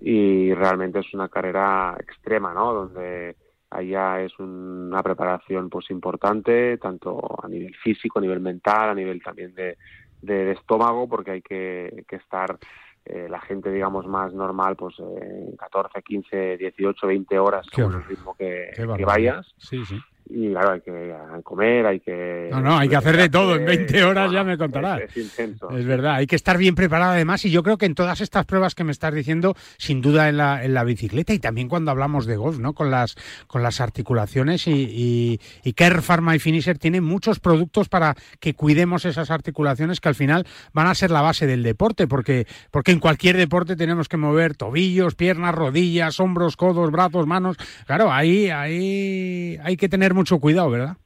y realmente es una carrera extrema, ¿no? Donde allá es una preparación pues importante tanto a nivel físico, a nivel mental, a nivel también de, de, estómago porque hay que, que estar eh, la gente digamos más normal pues eh, 14, 15, 18, 20 horas con el ritmo que, que vayas.
Sí, sí
y claro, hay que comer, hay que...
No, no, hay que hacer de todo, en 20 horas ya me contarás.
Es, intenso.
Es verdad, hay que estar bien preparado además y yo creo que en todas estas pruebas que me estás diciendo, sin duda en la, en la bicicleta y también cuando hablamos de golf, ¿no? Con las, con las articulaciones y, y, y Care Pharma y Finisher tienen muchos productos para que cuidemos esas articulaciones que al final van a ser la base del deporte, porque, porque en cualquier deporte tenemos que mover tobillos, piernas, rodillas, hombros, codos, brazos, manos. Claro, ahí, ahí hay que tener mucho cuidado, ¿verdad?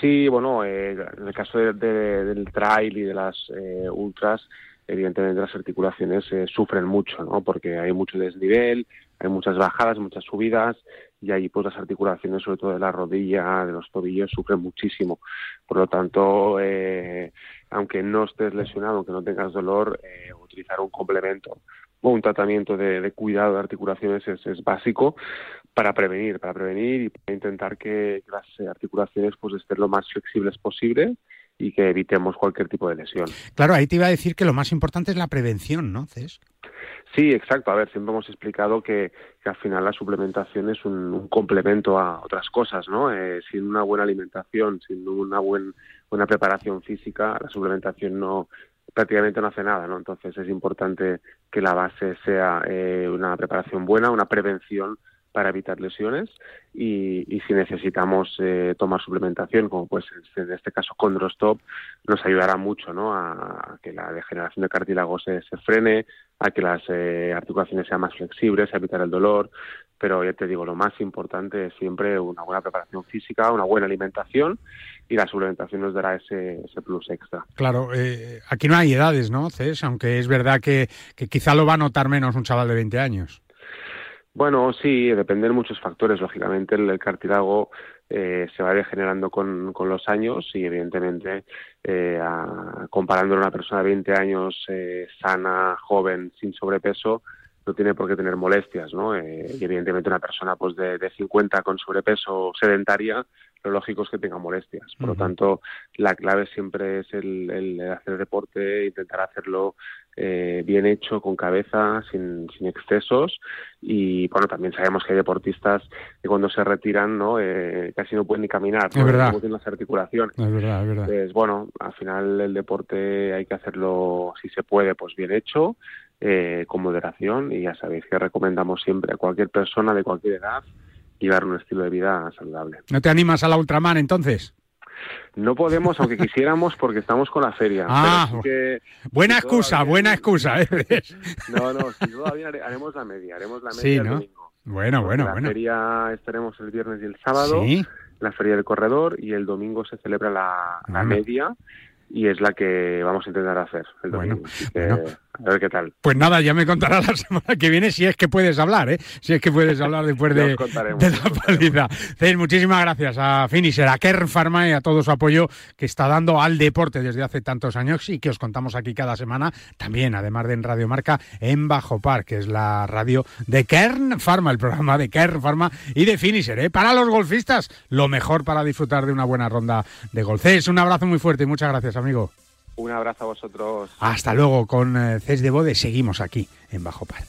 Sí, bueno, eh, en el caso del trail y de las eh, ultras, evidentemente las articulaciones eh, sufren mucho, ¿no? Porque hay mucho desnivel, hay muchas bajadas, muchas subidas y ahí pues las articulaciones, sobre todo de la rodilla, de los tobillos, sufren muchísimo. Por lo tanto, aunque no estés lesionado, aunque no tengas dolor, utilizar un complemento o un tratamiento de, cuidado de articulaciones es, es, básico para prevenir, para prevenir y para intentar que las articulaciones pues estén lo más flexibles posible y que evitemos cualquier tipo de lesión.
Claro, ahí te iba a decir que lo más importante es la prevención, ¿no, Cés?
Sí, exacto. A ver, siempre hemos explicado que, al final la suplementación es un, complemento a otras cosas, ¿no? Eh, sin una buena alimentación, sin una buen, buena preparación física, la suplementación no prácticamente no hace nada, ¿no? Entonces es importante que la base sea eh, una preparación buena, una prevención para evitar lesiones y, y si necesitamos eh, tomar suplementación, como pues en este caso Condrostop, nos ayudará mucho ¿no? a, que la degeneración de cartílago se, se frene, a que las eh, articulaciones sean más flexibles, a evitar el dolor, pero ya te digo, lo más importante es siempre una buena preparación física, una buena alimentación y la suplementación nos dará ese, ese plus extra.
Claro, eh, aquí no hay edades, ¿no, Cés? Aunque es verdad que, que quizá lo va a notar menos un chaval de 20 años.
Bueno, sí, dependen muchos factores. Lógicamente, el, cartílago eh, se va degenerando con, con, los años y, evidentemente, eh, comparándolo a una persona de 20 años eh, sana, joven, sin sobrepeso, no tiene por qué tener molestias, ¿no? Eh, y, evidentemente, una persona pues de, de 50 con sobrepeso sedentaria lo lógico es que tenga molestias. Por lo tanto, la clave siempre es el, el hacer deporte, intentar hacerlo eh, bien hecho, con cabeza, sin, sin excesos. Y bueno, también sabemos que hay deportistas que cuando se retiran no eh, casi no pueden ni caminar,
es verdad.
no tienen las articulaciones.
Es verdad, es verdad.
Entonces, bueno, al final el deporte hay que hacerlo, si se puede, pues bien hecho, eh, con moderación. Y ya sabéis que recomendamos siempre a cualquier persona de cualquier edad llevar un estilo de vida saludable.
¿No te animas a la Ultraman entonces?
No podemos, aunque quisiéramos, porque estamos con la feria.
Ah, buena excusa, buena excusa. ¿eh?
no, no, si todavía haremos la media, haremos la media el domingo.
Bueno, bueno,
bueno. La feria estaremos el viernes y el sábado, la feria del corredor, y el domingo se celebra la, la media y es la que vamos a intentar hacer el domingo. A ver qué tal.
Pues nada, ya me contarás la <laughs> semana que viene si es que puedes hablar, ¿eh? Si es que puedes hablar después <laughs> de, la paliza. muchísimas gracias a Finisher, a Kern Pharma y a todo su apoyo que está dando al deporte desde hace tantos años y que os contamos aquí cada semana, también, además de en Radio Marca, en Bajo Par, que es la radio de Kern Pharma, el programa de Kern Pharma y de Finisher, ¿eh? Para los golfistas, lo mejor para disfrutar de una buena ronda de golf. Un abrazo muy fuerte y muchas gracias, amigo.
Un abrazo a vosotros.
Hasta luego con eh, Cés de Bode. Seguimos aquí en Bajo Par.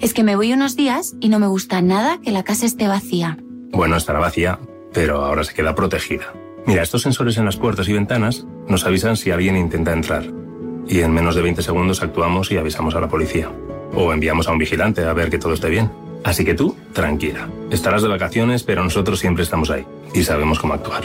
Es que me voy unos días y no me gusta nada que la casa esté vacía.
Bueno, estará vacía, pero ahora se queda protegida. Mira, estos sensores en las puertas y ventanas nos avisan si alguien intenta entrar. Y en menos de 20 segundos actuamos y avisamos a la policía. O enviamos a un vigilante a ver que todo esté bien. Así que tú, tranquila. Estarás de vacaciones, pero nosotros siempre estamos ahí. Y sabemos cómo actuar.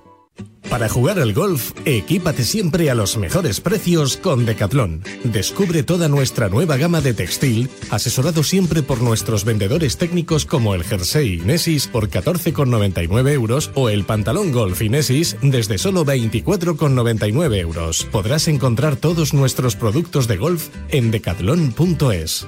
Para jugar al golf, equípate siempre a los mejores precios con Decathlon. Descubre toda nuestra nueva gama de textil, asesorado siempre por nuestros vendedores técnicos como el jersey Inesis por 14,99 euros o el pantalón golf Inesis desde solo 24,99 euros. Podrás encontrar todos nuestros productos de golf en decathlon.es.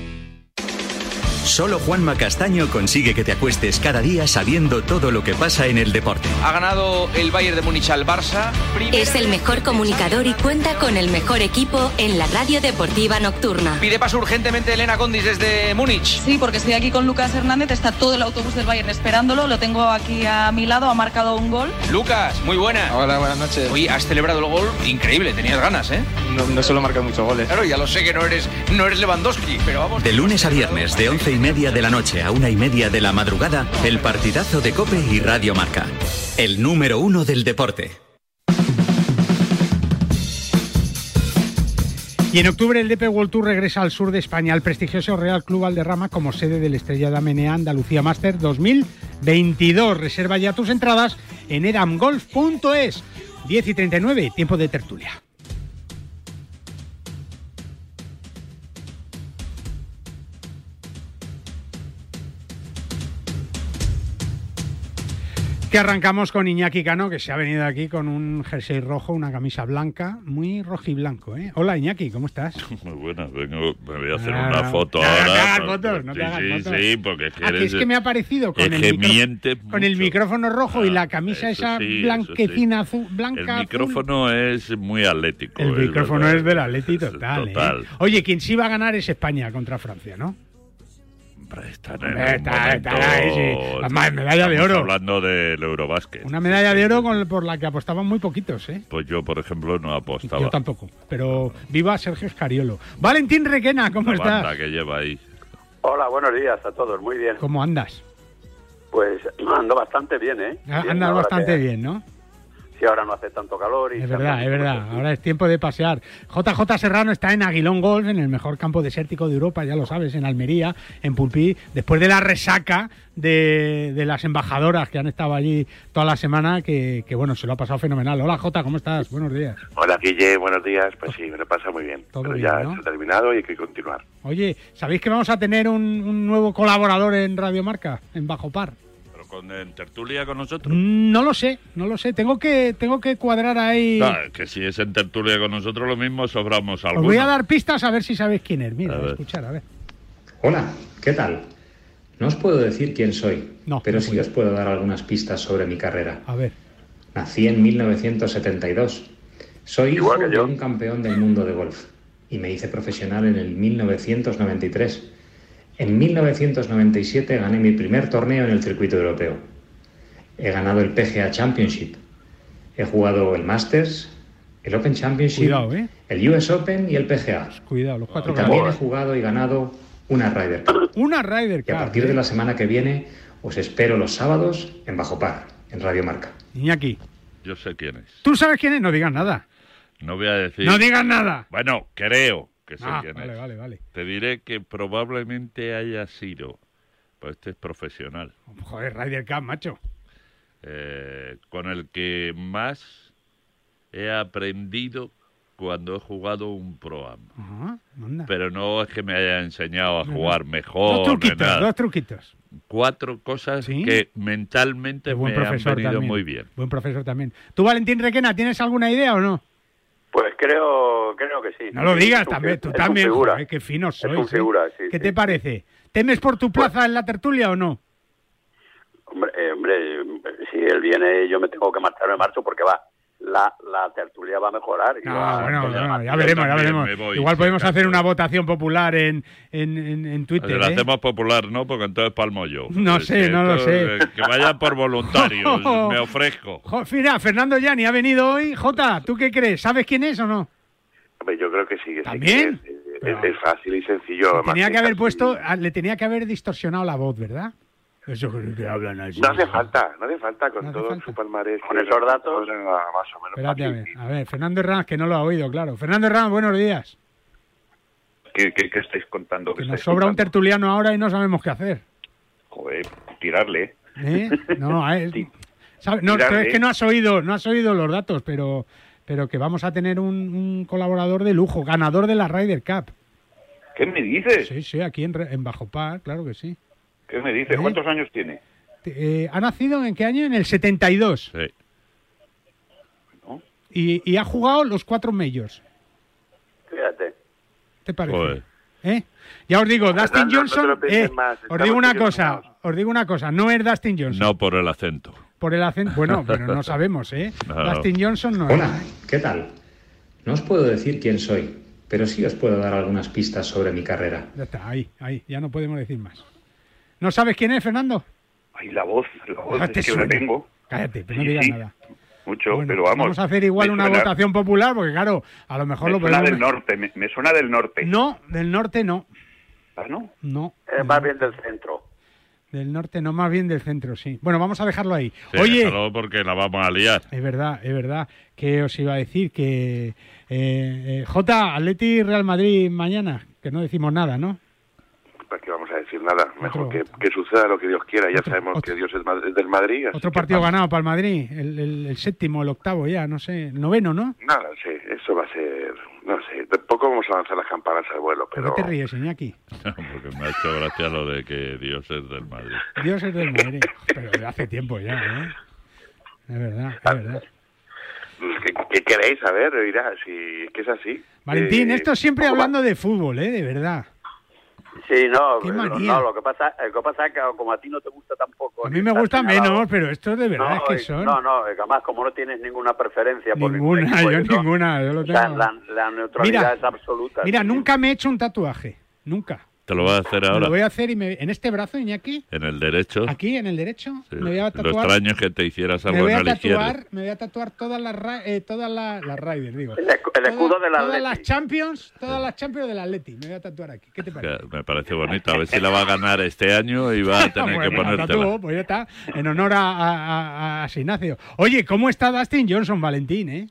Solo Juanma Castaño consigue que te acuestes cada día sabiendo todo lo que pasa en el deporte.
Ha ganado el Bayern de Múnich al Barça.
Es el mejor comunicador y cuenta con el mejor equipo en la radio deportiva nocturna.
Pide paso urgentemente Elena Condis desde Múnich.
Sí, porque estoy aquí con Lucas Hernández, está todo el autobús del Bayern esperándolo, lo tengo aquí a mi lado, ha marcado un gol.
Lucas, muy buena.
Hola, buenas noches.
Hoy has celebrado el gol increíble, tenías ganas, ¿eh?
No, no suelo marcar muchos goles.
Claro, ya lo sé que no eres, no eres Lewandowski, pero vamos.
De lunes a viernes, de 11 y media de la noche a una y media de la madrugada, el partidazo de Cope y Radio Marca. El número uno del deporte.
Y en octubre el DP World Tour regresa al sur de España, al prestigioso Real Club Valderrama como sede del Estrella de Amenea Andalucía Master 2022. Reserva ya tus entradas en edamgolf.es. 10 y 39, tiempo de tertulia. Que arrancamos con Iñaki Cano, que se ha venido aquí con un jersey rojo, una camisa blanca, muy rojiblanco, ¿eh? Hola Iñaki, ¿cómo estás? <laughs>
Muy buenas, vengo, me voy a hacer
Ah,
una foto
no, te
ahora.
hagas fotos, no te
sí,
hagas
sí,
fotos.
sí, porque es que
Ah, que
eres
es que me ha parecido con, el,
que
micro-
mientes
con el micrófono rojo y la camisa esa
sí,
blanquecina azul, blanca
El
azul.
micrófono es muy atlético.
El micrófono es del Atleti total, ¿eh?
Total.
Oye, quien sí va a ganar es España contra Francia, ¿no?
Está en
está-
momento-
está ahí, sí. Medalla de oro.
hablando del Eurobásquet.
Una medalla de oro con- por la que apostaban muy poquitos, ¿eh?
Pues yo, por ejemplo, no apostaba.
Yo tampoco, pero viva Sergio Escariolo. Valentín Requena, ¿cómo
La banda
estás?
que lleva ahí.
Hola, buenos días a todos, muy bien.
¿Cómo andas?
Pues <clears throat> ando bastante bien, ¿eh?
Ah, Andas bastante
que-
bien, ¿no?
Sí, ahora no hace tanto calor. Y
Es verdad, es verdad. Ahora es tiempo de pasear. JJ Serrano está en Aguilón Golf, en el mejor campo desértico de Europa, ya lo sabes, en Almería, en Pulpí, después de la resaca de, de las embajadoras que han estado allí toda la semana, que, que, bueno, se lo ha pasado fenomenal. Hola Jota, ¿cómo estás? Buenos días.
Hola Guille, buenos días. Pues sí, me lo pasa muy bien.
Todo
Pero
bien,
ya
¿no?
está terminado y hay que continuar.
Oye, ¿sabéis que vamos a tener un, un nuevo colaborador en Radio Marca, en Bajo Par?
Con en tertulia con nosotros.
No lo sé, no lo sé. Tengo que, tengo que cuadrar ahí.
Ah, que si es en tertulia con nosotros, lo mismo sobramos
Os
algunos.
voy a dar pistas a ver si sabéis quién es. Mira,
A ver.
escuchar, a ver.
Hola, ¿qué tal? No os puedo decir quién soy, pero
no
sí os puedo dar algunas pistas sobre mi carrera.
A ver.
Nací en 1972. Soy hijo de un campeón del mundo de golf y me hice profesional en el 1993. En 1997 gané mi primer torneo en el circuito europeo. He ganado el PGA Championship. He jugado el Masters, el Open Championship,
Cuidado, ¿eh?
el US Open y el PGA.
Cuidado, los cuatro
Y también he jugado y ganado una Ryder Cup.
Una Ryder
Y a
Cup.
partir de
¿eh?
la semana que viene os espero los sábados en Bajo Par, en Radio Marca.
Iñaki,
Yo sé quién es.
¿tú sabes quién es? No digas nada.
No voy a decir.
No digas nada.
Bueno, creo que sé
Ah,
quién
vale,
es.
vale, vale.
Te diré que probablemente haya sido. Pues este es profesional.
Joder, Ryder Cup, macho.
eh, con el que más he aprendido cuando he jugado un
anda.
Pero no es que me haya enseñado a
No,
jugar
Dos
mejor. ni
truquitos,
nada.
dos truquitos.
Cuatro cosas que mentalmente me han venido
también.
muy bien.
Buen profesor también. ¿Tú, Valentín Requena, tienes alguna idea o no?
Pues creo, creo que sí.
No lo digas también, tú también. joder, qué
un
sois. ¿eh?
sí,
¿Qué
sí.
te parece? ¿Temes por tu plaza en la tertulia o no?
Hombre, eh, hombre, si él viene, yo me tengo que marchar, me marcho porque va. La, la tertulia va a mejorar. y
No,
va-
bueno, no, ya veremos, ya veremos.
voy,
Igual podemos hacer una votación popular en, en, en, en Twitter.
Lo
¿eh?
hacemos popular, ¿no? Porque entonces palmo yo. <laughs>
No
Es
sé, no lo sé.
eh, Que vayan por voluntarios, <laughs> me ofrezco.
Jo, mira, Fernando Yani ha venido hoy. Jota, ¿tú qué crees? ¿Sabes quién es o no?
Hombre, yo creo que sí, que sí.
¿También?
que es, es- es fácil y sencillo. además
Tenía que haber puesto, ah, le tenía que haber distorsionado la voz, ¿verdad? Eso que, que hablan así.
No hace falta, no hace falta con
No hace
todo
falta.
su palmarés.
Con esos
es
datos-
más o menos
Espérate, a ver, a ver, Fernando Herranz, que no lo ha oído, claro. Fernando Herranz, buenos días.
¿Qué, qué, qué estáis contando?
Que
¿Qué
nos sobra un tertuliano ahora y no sabemos qué hacer.
Joder, tirarle.
¿Eh? No, a <laughs>
Tirarle.
es que no has oído, no has oído los datos, pero, pero que vamos a tener un, un colaborador de lujo, ganador de la Ryder Cup.
¿Qué me dices?
Sí, sí, aquí en, en Bajo Par, claro que sí.
¿Qué me dices?
¿Eh?
¿Cuántos años tiene?
Eh, ¿Ha nacido en qué año? En el 72.
Sí.
Y, y ha jugado los cuatro majors.
Fíjate.
¿Te parece?
Joder.
¿Eh? Ya os digo, Dustin
no
Johnson. eh,
más,
os digo una cosa, os digo una cosa, no es Dustin Johnson.
No por el acento.
Por el acento, bueno, <laughs> pero no sabemos, ¿eh?
No.
Dustin Johnson no
Hola, ¿qué tal? No os puedo decir quién soy, pero sí os puedo dar algunas pistas sobre mi carrera.
Ya está, ahí, ahí, ya no podemos decir más. ¿No sabes quién es, Fernando?
Ay, la voz, la voz
Ah,
es que la
suena.
tengo.
Cállate, pero no digas
sí.
nada.
Mucho,
Bueno,
pero vamos.
a hacer igual una
suena-
votación popular, porque claro, a lo mejor
Me
lo
suena
podemos...
del norte, me, me suena del norte.
No, del norte no.
¿Ah, no?
No.
Es más bien del centro.
Del norte no, más bien del centro, sí. Bueno, vamos a dejarlo ahí.
Sí,
Oye,
porque la vamos a liar.
es verdad, es verdad que os iba a decir que... eh, eh, J, Atleti Real Madrid mañana, que no decimos nada, ¿no?
¿Para qué vamos a decir nada? Mejor que, que suceda lo que Dios quiera. Ya sabemos que Dios es es del Madrid. así
Otro
que
partido
vamos.
ganado para el Madrid, el, el- el séptimo, el octavo ya, no sé, el noveno, ¿no?
Nada, sí, eso va a ser. No sé, tampoco vamos a lanzar las campanas al vuelo,
¿Por
pero.
qué te ríes, Iñaki? <laughs>
Porque me ha hecho gracia lo de que Dios es del Madrid.
Dios es del Madrid, pero de hace tiempo ya, ¿eh? es verdad, es verdad.
¿Qué, qué queréis saber? Mira, si es que es así.
Valentín,
Eh,
esto siempre hablando de fútbol, ¿eh? De verdad.
Sí, no, no, lo que pasa, lo que pasa es que como a ti no te gusta tampoco.
A mí me gusta menos, pero esto de verdad
no,
es que son...
No, no, además como no tienes ninguna preferencia por
ninguna,
equipo,
yo
eso,
ninguna, yo lo tengo.
la- la neutralidad
Mira,
es absoluta.
Mira, nunca me he hecho un tatuaje, nunca.
Te lo voy a hacer
Me
ahora.
lo voy a hacer y me- en este brazo, Iñaki,
En el derecho.
aquí en el derecho,
Sí.
me voy a
Lo
tatuar...
extraño es que te hicieras
Me
algo
voy
en
a
el izquierdo.
tatuar, me voy a tatuar todas las ra- eh, todas las, las Raiders, digo.
El, escu- el escudo
Todas-
del
Todas
Atleti.
las Champions, todas las Champions del Atleti, me voy a tatuar aquí. ¿Qué te parece?
Me parece bonito. A ver si la va a ganar este año y va a tener <laughs>
Bueno,
que
la
ponértela.
pues ya está, en honor a, a, a- a Ignacio. Oye, ¿cómo está Dustin Johnson, Valentín, eh?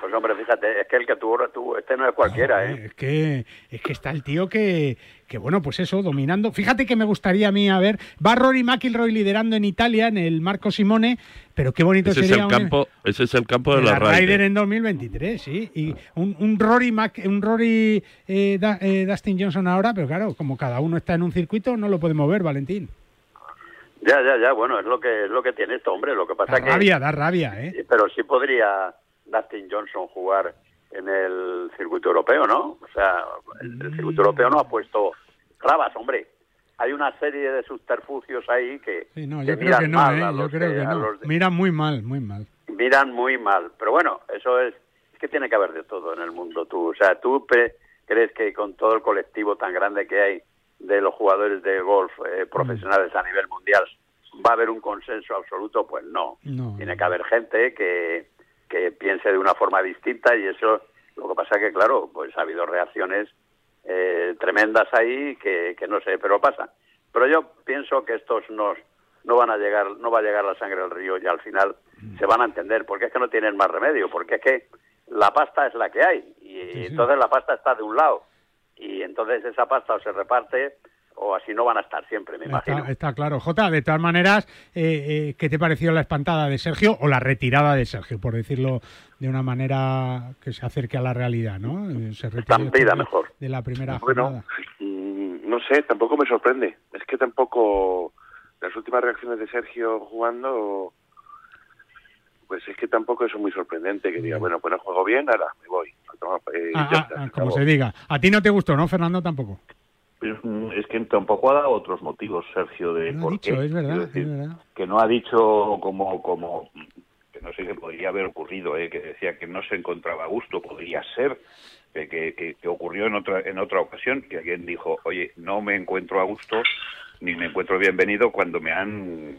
Pues hombre, fíjate, es que el que tuvo, tuvo este no es cualquiera, ¿eh?
Es que, es que está el tío que, que, bueno, pues eso, dominando. Fíjate que me gustaría a mí, a ver, va Rory McIlroy liderando en Italia, en el Marco Simone, pero qué bonito
Ese es el
un-
campo, ese es el campo de,
de
la
la Ryder
Ryder.
en 2023, sí. Y un, un Rory, Mac- un Rory eh, Da- eh, Dustin Johnson ahora, pero claro, como cada uno está en un circuito, no lo podemos ver, Valentín.
Ya, ya, ya, bueno, es lo que es lo que tiene esto, hombre. Lo que pasa
Da
que...
rabia, da rabia, ¿eh?
Pero sí podría Dustin Johnson jugar en el circuito europeo, ¿no? O sea, el, el circuito europeo no ha puesto trabas, hombre. Hay una serie de subterfugios ahí que,
Sí, no,
que
yo creo
miran
que no,
mal
¿eh?
a
Yo
los
creo
de-
que
a
no.
los de-
Mira muy mal, muy mal.
miran muy mal. Pero bueno, eso es, es que tiene que haber de todo en el mundo. Tú, o sea, tú crees que con todo el colectivo tan grande que hay de los jugadores de golf eh, profesionales a nivel mundial va a haber un consenso absoluto, pues no.
No.
Tiene que haber gente que, que piense de una forma distinta y eso, lo que pasa que, claro, pues ha habido reacciones eh, tremendas ahí que, que no sé, pero pasa. Pero yo pienso que estos no, no van a llegar, no va a llegar la sangre al río y al final se van a entender, porque es que no tienen más remedio, porque es que la pasta es la que hay y entonces la pasta está de un lado y entonces esa pasta o se reparte o así no van a estar siempre, me imagino.
Está, está claro. Jota, de todas maneras, eh, eh, ¿qué te pareció la espantada de Sergio o la retirada de Sergio, por decirlo de una manera que se acerque a la realidad, ¿no? Eh, Se retiró
Estampida,
de-
mejor.
de la primera
Bueno,
jornada.
mm, no sé, tampoco me sorprende. Es que tampoco las últimas reacciones de Sergio jugando, pues es que tampoco es muy sorprendente que diga, bueno, pues no juego bien, ahora me voy. Toma, eh,
Ah,
ya
ah,
está,
ah, como se diga. A ti no te gustó, ¿no, Fernando? Tampoco.
Es que tampoco ha dado otros motivos, Sergio, de
ha
por
dicho,
qué.
es verdad, es
que no ha dicho como como que no sé qué podría haber ocurrido, ¿eh? que decía que no se encontraba a gusto, podría ser que, que, que- que ocurrió en otra en otra ocasión que alguien dijo, oye, no me encuentro a gusto ni me encuentro bienvenido cuando me han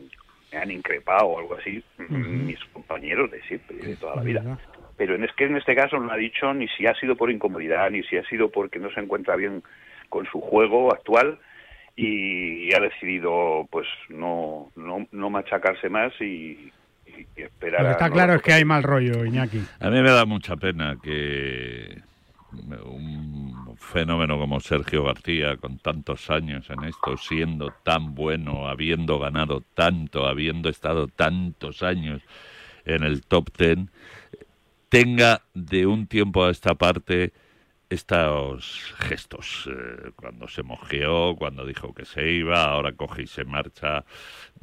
me han increpado o algo así mis compañeros de siempre, de toda la vida. Pero en, es que en este caso no ha dicho ni si ha sido por incomodidad, ni si ha sido porque no se encuentra bien con su juego actual y ha decidido pues no no, no machacarse más y, y esperar
Lo que
a
está
no-
claro es que hay mal rollo, Iñaki.
A mí me da mucha pena que un fenómeno como Sergio García, con tantos años en esto, siendo tan bueno, habiendo ganado tanto, habiendo estado tantos años en el top ten, tenga de un tiempo a esta parte estos gestos. eh, cuando se mojeó, cuando dijo que se iba, ahora coge y se marcha.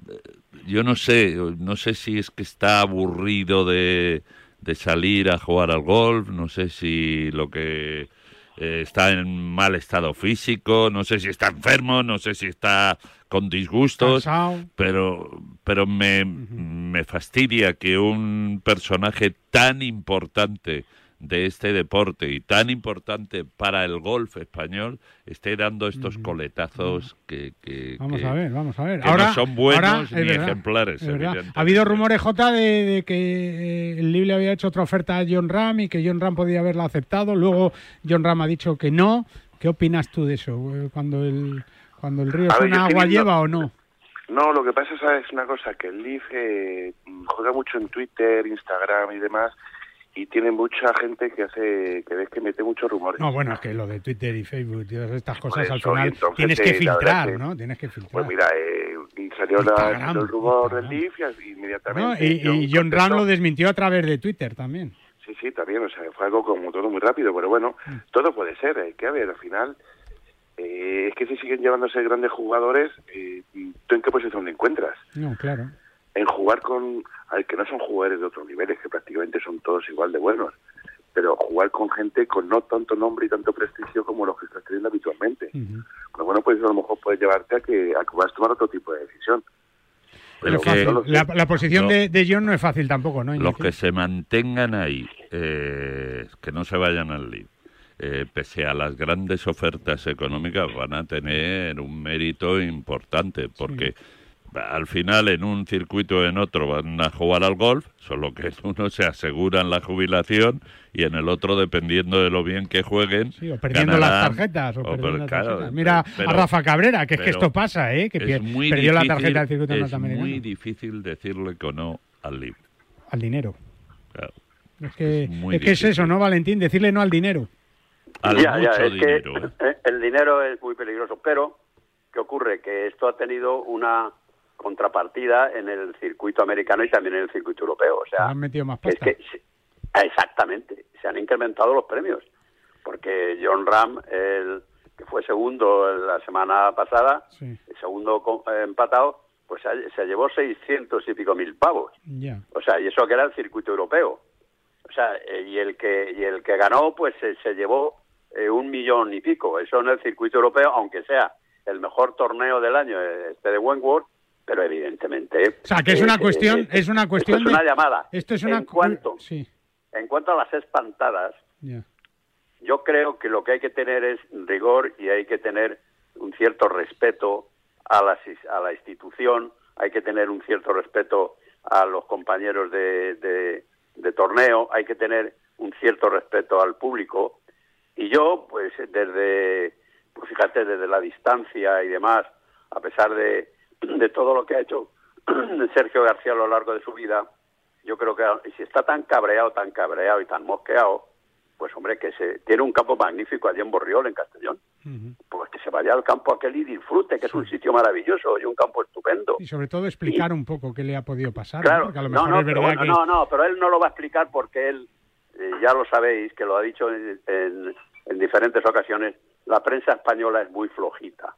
Eh, Yo no sé, no sé si es que está aburrido de, de salir a jugar al golf, no sé si lo que eh, está en mal estado físico, no sé si está enfermo, no sé si está con disgustos,
Cansado.
pero pero me, me fastidia que un personaje tan importante de este deporte y tan importante para el golf español esté dando estos coletazos que, que-
Vamos
que-
a ver, vamos a ver.
que
ahora
no son buenos
ahora, es
ni
verdad,
ejemplares,
es. Ha habido rumores, Jota, de, de que eh, el Libre había hecho otra oferta a John Ram y que John Ram podía haberla aceptado. Luego John Ram ha dicho que no. ¿Qué opinas tú de eso? Eh, Cuando el, cuando el río
A ver,
suena
yo estoy
agua
viendo-
lleva o no.
No, lo que pasa es una cosa, que el Leaf eh, juega mucho en Twitter, Instagram y demás, y tiene mucha gente que hace, que ves que mete muchos rumores.
No, bueno, es que lo de Twitter y Facebook y todas estas cosas al
eso, y
final
entonces,
tienes
eh,
que filtrar,
que-
¿no? Tienes que filtrar.
Pues mira, eh, y salió la, el rumor del Leaf y
¿no?
inmediatamente...
Y, y John Ram
contestó.
lo desmintió a través de Twitter también.
Sí, sí, también, o sea, fue algo como todo muy rápido, pero bueno,
Mm.
todo puede ser, hay que ver, al final, eh, es que si siguen llevándose grandes jugadores, eh, ¿tú en qué posición te encuentras?
No, claro.
en jugar con, a ver, que no son jugadores de otros niveles, que prácticamente son todos igual de buenos, pero jugar con gente con no tanto nombre y tanto prestigio como los que estás teniendo habitualmente. Pues bueno, pues a lo mejor puede llevarte a que, a que puedas tomar otro tipo de decisión.
Pero
que-
fácil. la, la posición
No.
de, de John no es fácil tampoco, ¿no?
Los que se mantengan ahí, eh, que no se vayan al LIB, eh, pese a las grandes ofertas económicas, van a tener un mérito importante, porque al final en un circuito o en otro van a jugar al golf, solo que en <laughs> uno se aseguran la jubilación y en el otro, dependiendo de lo bien que jueguen,
Sí, o perdiendo las tarjetas. O
O
perdiendo
per-
las
claro,
tarjetas. Mira
pero-
a Rafa Cabrera, que es que esto pasa, ¿eh? Que pier-
muy
perdió la
difícil-
tarjeta del circuito
es muy difícil decirle que no al LIB.
Al dinero.
Claro.
Es que es,
muy
que es eso, ¿no, Valentín? Decirle no al dinero.
Al
ya, ya,
mucho
es
dinero,
que
eh,
el dinero es muy peligroso, pero ¿qué ocurre? Que esto ha tenido una contrapartida en el circuito americano y también en el circuito europeo. O sea,
han metido más
es
pasta.
que se- ah, exactamente, se han incrementado los premios, porque John Ram, el que fue segundo la semana pasada, el segundo eh, empatado, pues se, llevó 600 y pico mil pavos.
Ya.
O sea, y eso que era el circuito europeo. O sea, eh, y el que y el que ganó, pues se, se llevó eh, un millón y pico. Eso en el circuito europeo, aunque sea el mejor torneo del año, este de Wentworth, pero evidentemente.
O sea, que es una cuestión, es una cuestión
esto es una
de-
llamada.
Esto es una
En cuanto,
Sí,
en cuanto a las espantadas, yo creo que lo que hay que tener es rigor y hay que tener un cierto respeto a la, a la institución, hay que tener un cierto respeto a los compañeros de, de- de torneo, hay que tener un cierto respeto al público. Y yo, pues desde, pues fíjate, desde la distancia y demás, a pesar de, de todo lo que ha hecho <clears throat> Sergio García a lo largo de su vida, yo creo que si está tan cabreado, tan cabreado y tan mosqueado, pues hombre, que se tiene un campo magnífico allí en Borriol, en Castellón. Pues que se vaya al campo aquel y disfrute, que es un sitio maravilloso y un campo estupendo.
Y sobre todo explicar un poco qué le ha podido pasar. ¿no? Porque a lo
no,
mejor
no,
es
pero
verdad
bueno,
que.
no, no, pero él no lo va a explicar porque él, eh, ya lo sabéis, que lo ha dicho en, en- en diferentes ocasiones, la prensa española es muy flojita.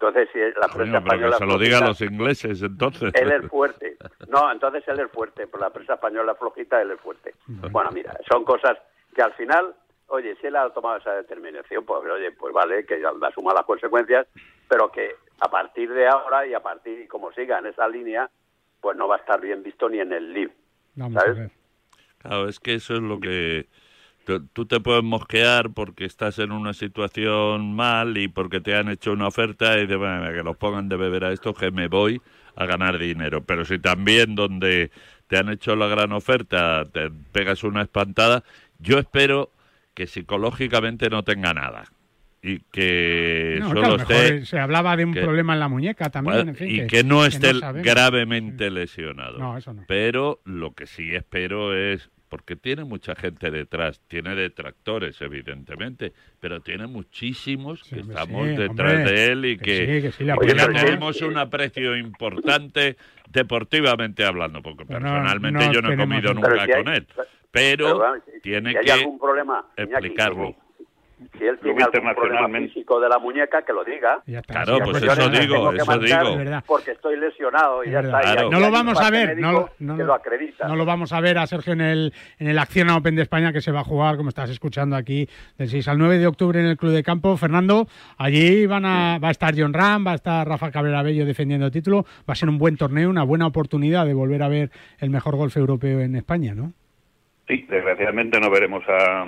Entonces, si la prensa
Coño, pero
española
que se lo diga a
flojita,
los ingleses, entonces.
él es fuerte. No, entonces él es fuerte, pero la prensa española es flojita, él es fuerte. Bueno, mira, son cosas que al final, oye, si él ha tomado esa determinación, pues oye, pues vale, que asuma las consecuencias, pero que a partir de ahora y a partir, y como siga en esa línea, pues no va a estar bien visto ni en el LIB.
Vamos a
¿sabes?
ver.
Claro, es que eso es lo que... Tú, te puedes mosquear porque estás en una situación mal y porque te han hecho una oferta y de bueno, que los pongan de beber a esto que me voy a ganar dinero. Pero si también donde te han hecho la gran oferta te pegas una espantada, yo espero que psicológicamente no tenga nada y que
No,
solo esté
se hablaba de un
que-
problema en la muñeca también,
bueno,
en fin,
y que, no esté gravemente lesionado.
No, eso no.
Pero lo que sí espero es, porque tiene mucha gente detrás, tiene detractores, evidentemente, pero tiene muchísimos que estamos
sí,
detrás
hombre,
de él y
que
que,
sí, que
tenemos un aprecio importante deportivamente hablando, porque
Pero
personalmente
no
yo no he comido nunca
si hay-
con él.
pero
tiene
si hay
que
algún problema, Iñaki,
explicarlo.
Si él tiene algún problema físico de la muñeca, que lo diga.
Claro,
Y
pues
yo
eso digo, eso digo.
Porque estoy lesionado y
Es
ya
verdad.
está. y hay-
No lo vamos a ver, no lo, no
que
lo-
lo acredita.
no lo vamos a ver a Sergio en el, en el Acción Open de España que se va a jugar, como estás escuchando aquí, del 6 al 9 de octubre en el Club de Campo. Fernando, allí van a, va a estar John Ram, va a estar Rafa Cabrera Bello defendiendo el título. Va a ser un buen torneo, una buena oportunidad de volver a ver el mejor golf europeo en España, ¿no?
Sí, desgraciadamente no veremos a,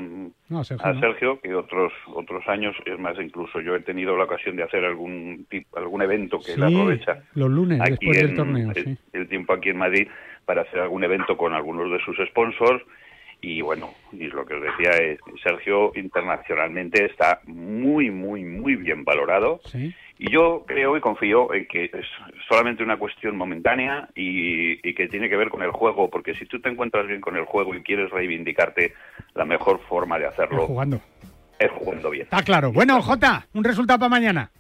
No, Sergio,
a. Sergio, que otros otros años, es más, incluso yo he tenido la ocasión de hacer algún tip- algún evento que él
Sí,
aprovecha
los lunes,
aquí
después del
en-
torneo,
el,
sí.
el tiempo aquí en Madrid para hacer algún evento con algunos de sus sponsors y bueno, y lo que os decía es Sergio internacionalmente está muy muy muy bien valorado
Sí.
Y yo creo y confío en que es solamente una cuestión momentánea y, y que tiene que ver con el juego, porque si tú te encuentras bien con el juego y quieres reivindicarte, la mejor forma de hacerlo
Jugando.
es jugando bien.
Está claro. Bueno, Jota, un resultado para mañana.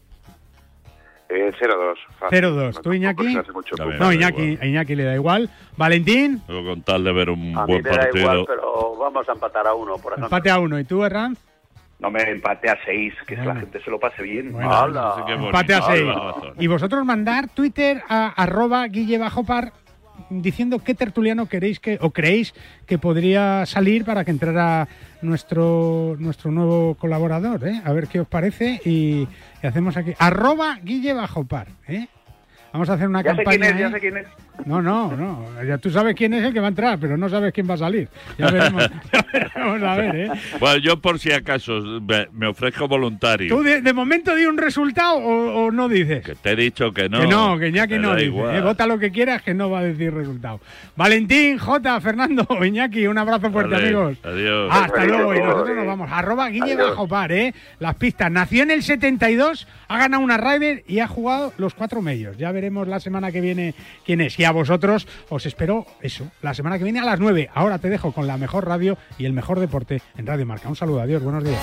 Eh, 0-2. fácil.
0-2. ¿Tú, Iñaki?
También
No, Iñaki, a Iñaki le da igual. Valentín,
con tal de ver un
A mí
buen
me da
partido.
igual, pero vamos a empatar a uno, por ejemplo.
empate a uno. ¿Y tú, Herranz?
No me empate a seis, que la gente se lo pase bien.
Bueno,
¡Hala!
Empate a
bonito.
6.
Hala.
Y vosotros mandar Twitter a arroba guille bajo par diciendo qué tertuliano queréis que o creéis que podría salir para que entrara nuestro nuestro nuevo colaborador, ¿eh? A ver qué os parece y, y hacemos aquí arroba Guille Bajo Par, ¿eh? Vamos a hacer una
Ya sé quién es, ya sé quién es.
No, no, no. Ya tú sabes quién es el que va a entrar, pero no sabes quién va a salir. Ya veremos, <laughs> ya veremos a ver, ¿eh?
Bueno, yo por si acaso me, me ofrezco voluntario.
¿Tú de, de momento di un resultado o, o no dices?
Que te he dicho que no.
que no, que Iñaki no dice.
igual.
eh, vota lo que quieras, que no va a decir resultado. Valentín, J, Fernando, <laughs> Iñaki, un abrazo fuerte,
Vale,
amigos.
Adiós.
Ah, hasta luego, y nosotros nos vamos. Arroba Guille
Adiós.
Bajo Par, ¿eh? Las pistas. Nació en el 72, ha ganado una Ryder y ha jugado los cuatro medios. Ya veremos la semana que viene quién es. Y a vosotros os espero eso, la semana que viene a las 9. Ahora te dejo con la mejor radio y el mejor deporte en Radio Marca. Un saludo, adiós, buenos días.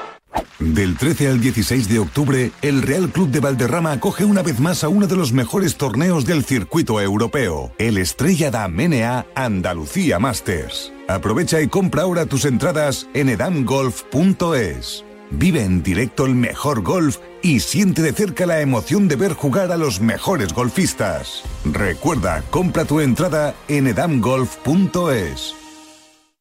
Del 13 al 16 de octubre, el Real Club de Valderrama acoge una vez más a uno de los mejores torneos del circuito europeo, el Estrella da Menea Andalucía Masters. Aprovecha y compra ahora tus entradas en edamgolf.es. Vive en directo el mejor golf y siente de cerca la emoción de ver jugar a los mejores golfistas. Recuerda, compra tu entrada en edamgolf.es.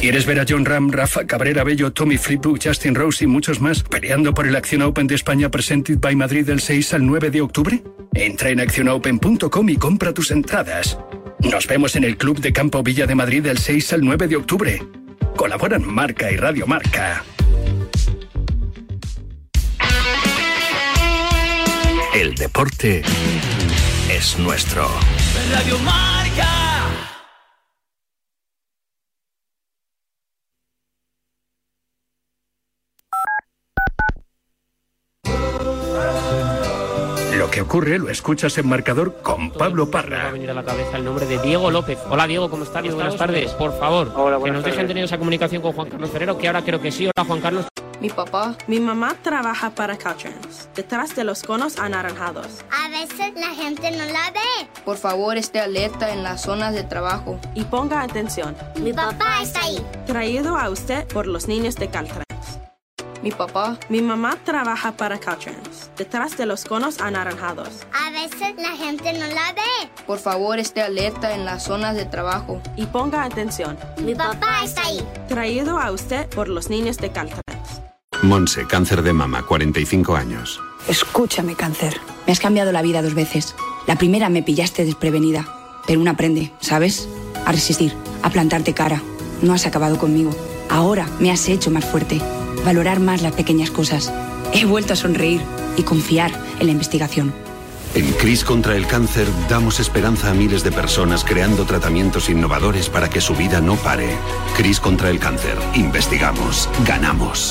¿Quieres ver a John Ram, Rafa Cabrera Bello, Tommy Flipbook, Justin Rose y muchos más peleando por el Acción Open de España Presented by Madrid del 6 al 9 de octubre? Entra en accionopen.com y compra tus entradas. Nos vemos en el Club de Campo Villa de Madrid del 6 al 9 de octubre. Colaboran Marca y Radio Marca. El deporte es nuestro.
Radio Marca.
Que ocurre lo escuchas en marcador con Pablo Parra.
va a venir a la cabeza el nombre de Diego López. Hola Diego, ¿cómo estás? Muy buenas tardes. Por favor, que
buenas
nos dejen
tardes.
tener esa comunicación con Juan Carlos Ferrero, que ahora creo que sí. Hola Juan Carlos.
Mi papá, mi mamá trabaja para Caltrans, detrás de los conos anaranjados.
A veces la gente no la ve.
Por favor, esté alerta en las zonas de trabajo. Y ponga atención.
Mi papá está ahí.
Traído a usted por los niños de Caltrans. Mi papá, mi mamá trabaja para Caltrans, detrás de los conos anaranjados.
A veces la gente no la ve.
Por favor, esté alerta en las zonas de trabajo. Y ponga atención.
Mi papá está ahí.
Traído a usted por los niños de Caltrans.
Monse, cáncer de mama, 45 años.
Escúchame, cáncer. Me has cambiado la vida dos veces. La primera me pillaste desprevenida, pero uno aprende, ¿sabes? A resistir, a plantarte cara. No has acabado conmigo. Ahora me has hecho más fuerte, valorar más las pequeñas cosas. He vuelto a sonreír y confiar en la investigación.
En CRIS contra el cáncer damos esperanza a miles de personas creando tratamientos innovadores para que su vida no pare. CRIS contra el cáncer. Investigamos. Ganamos.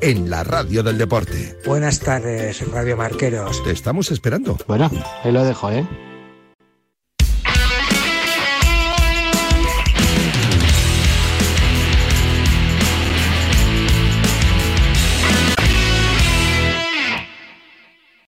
en la radio del deporte.
Buenas tardes, Radio Marqueros.
Te estamos esperando.
Bueno, ahí lo dejo, ¿eh?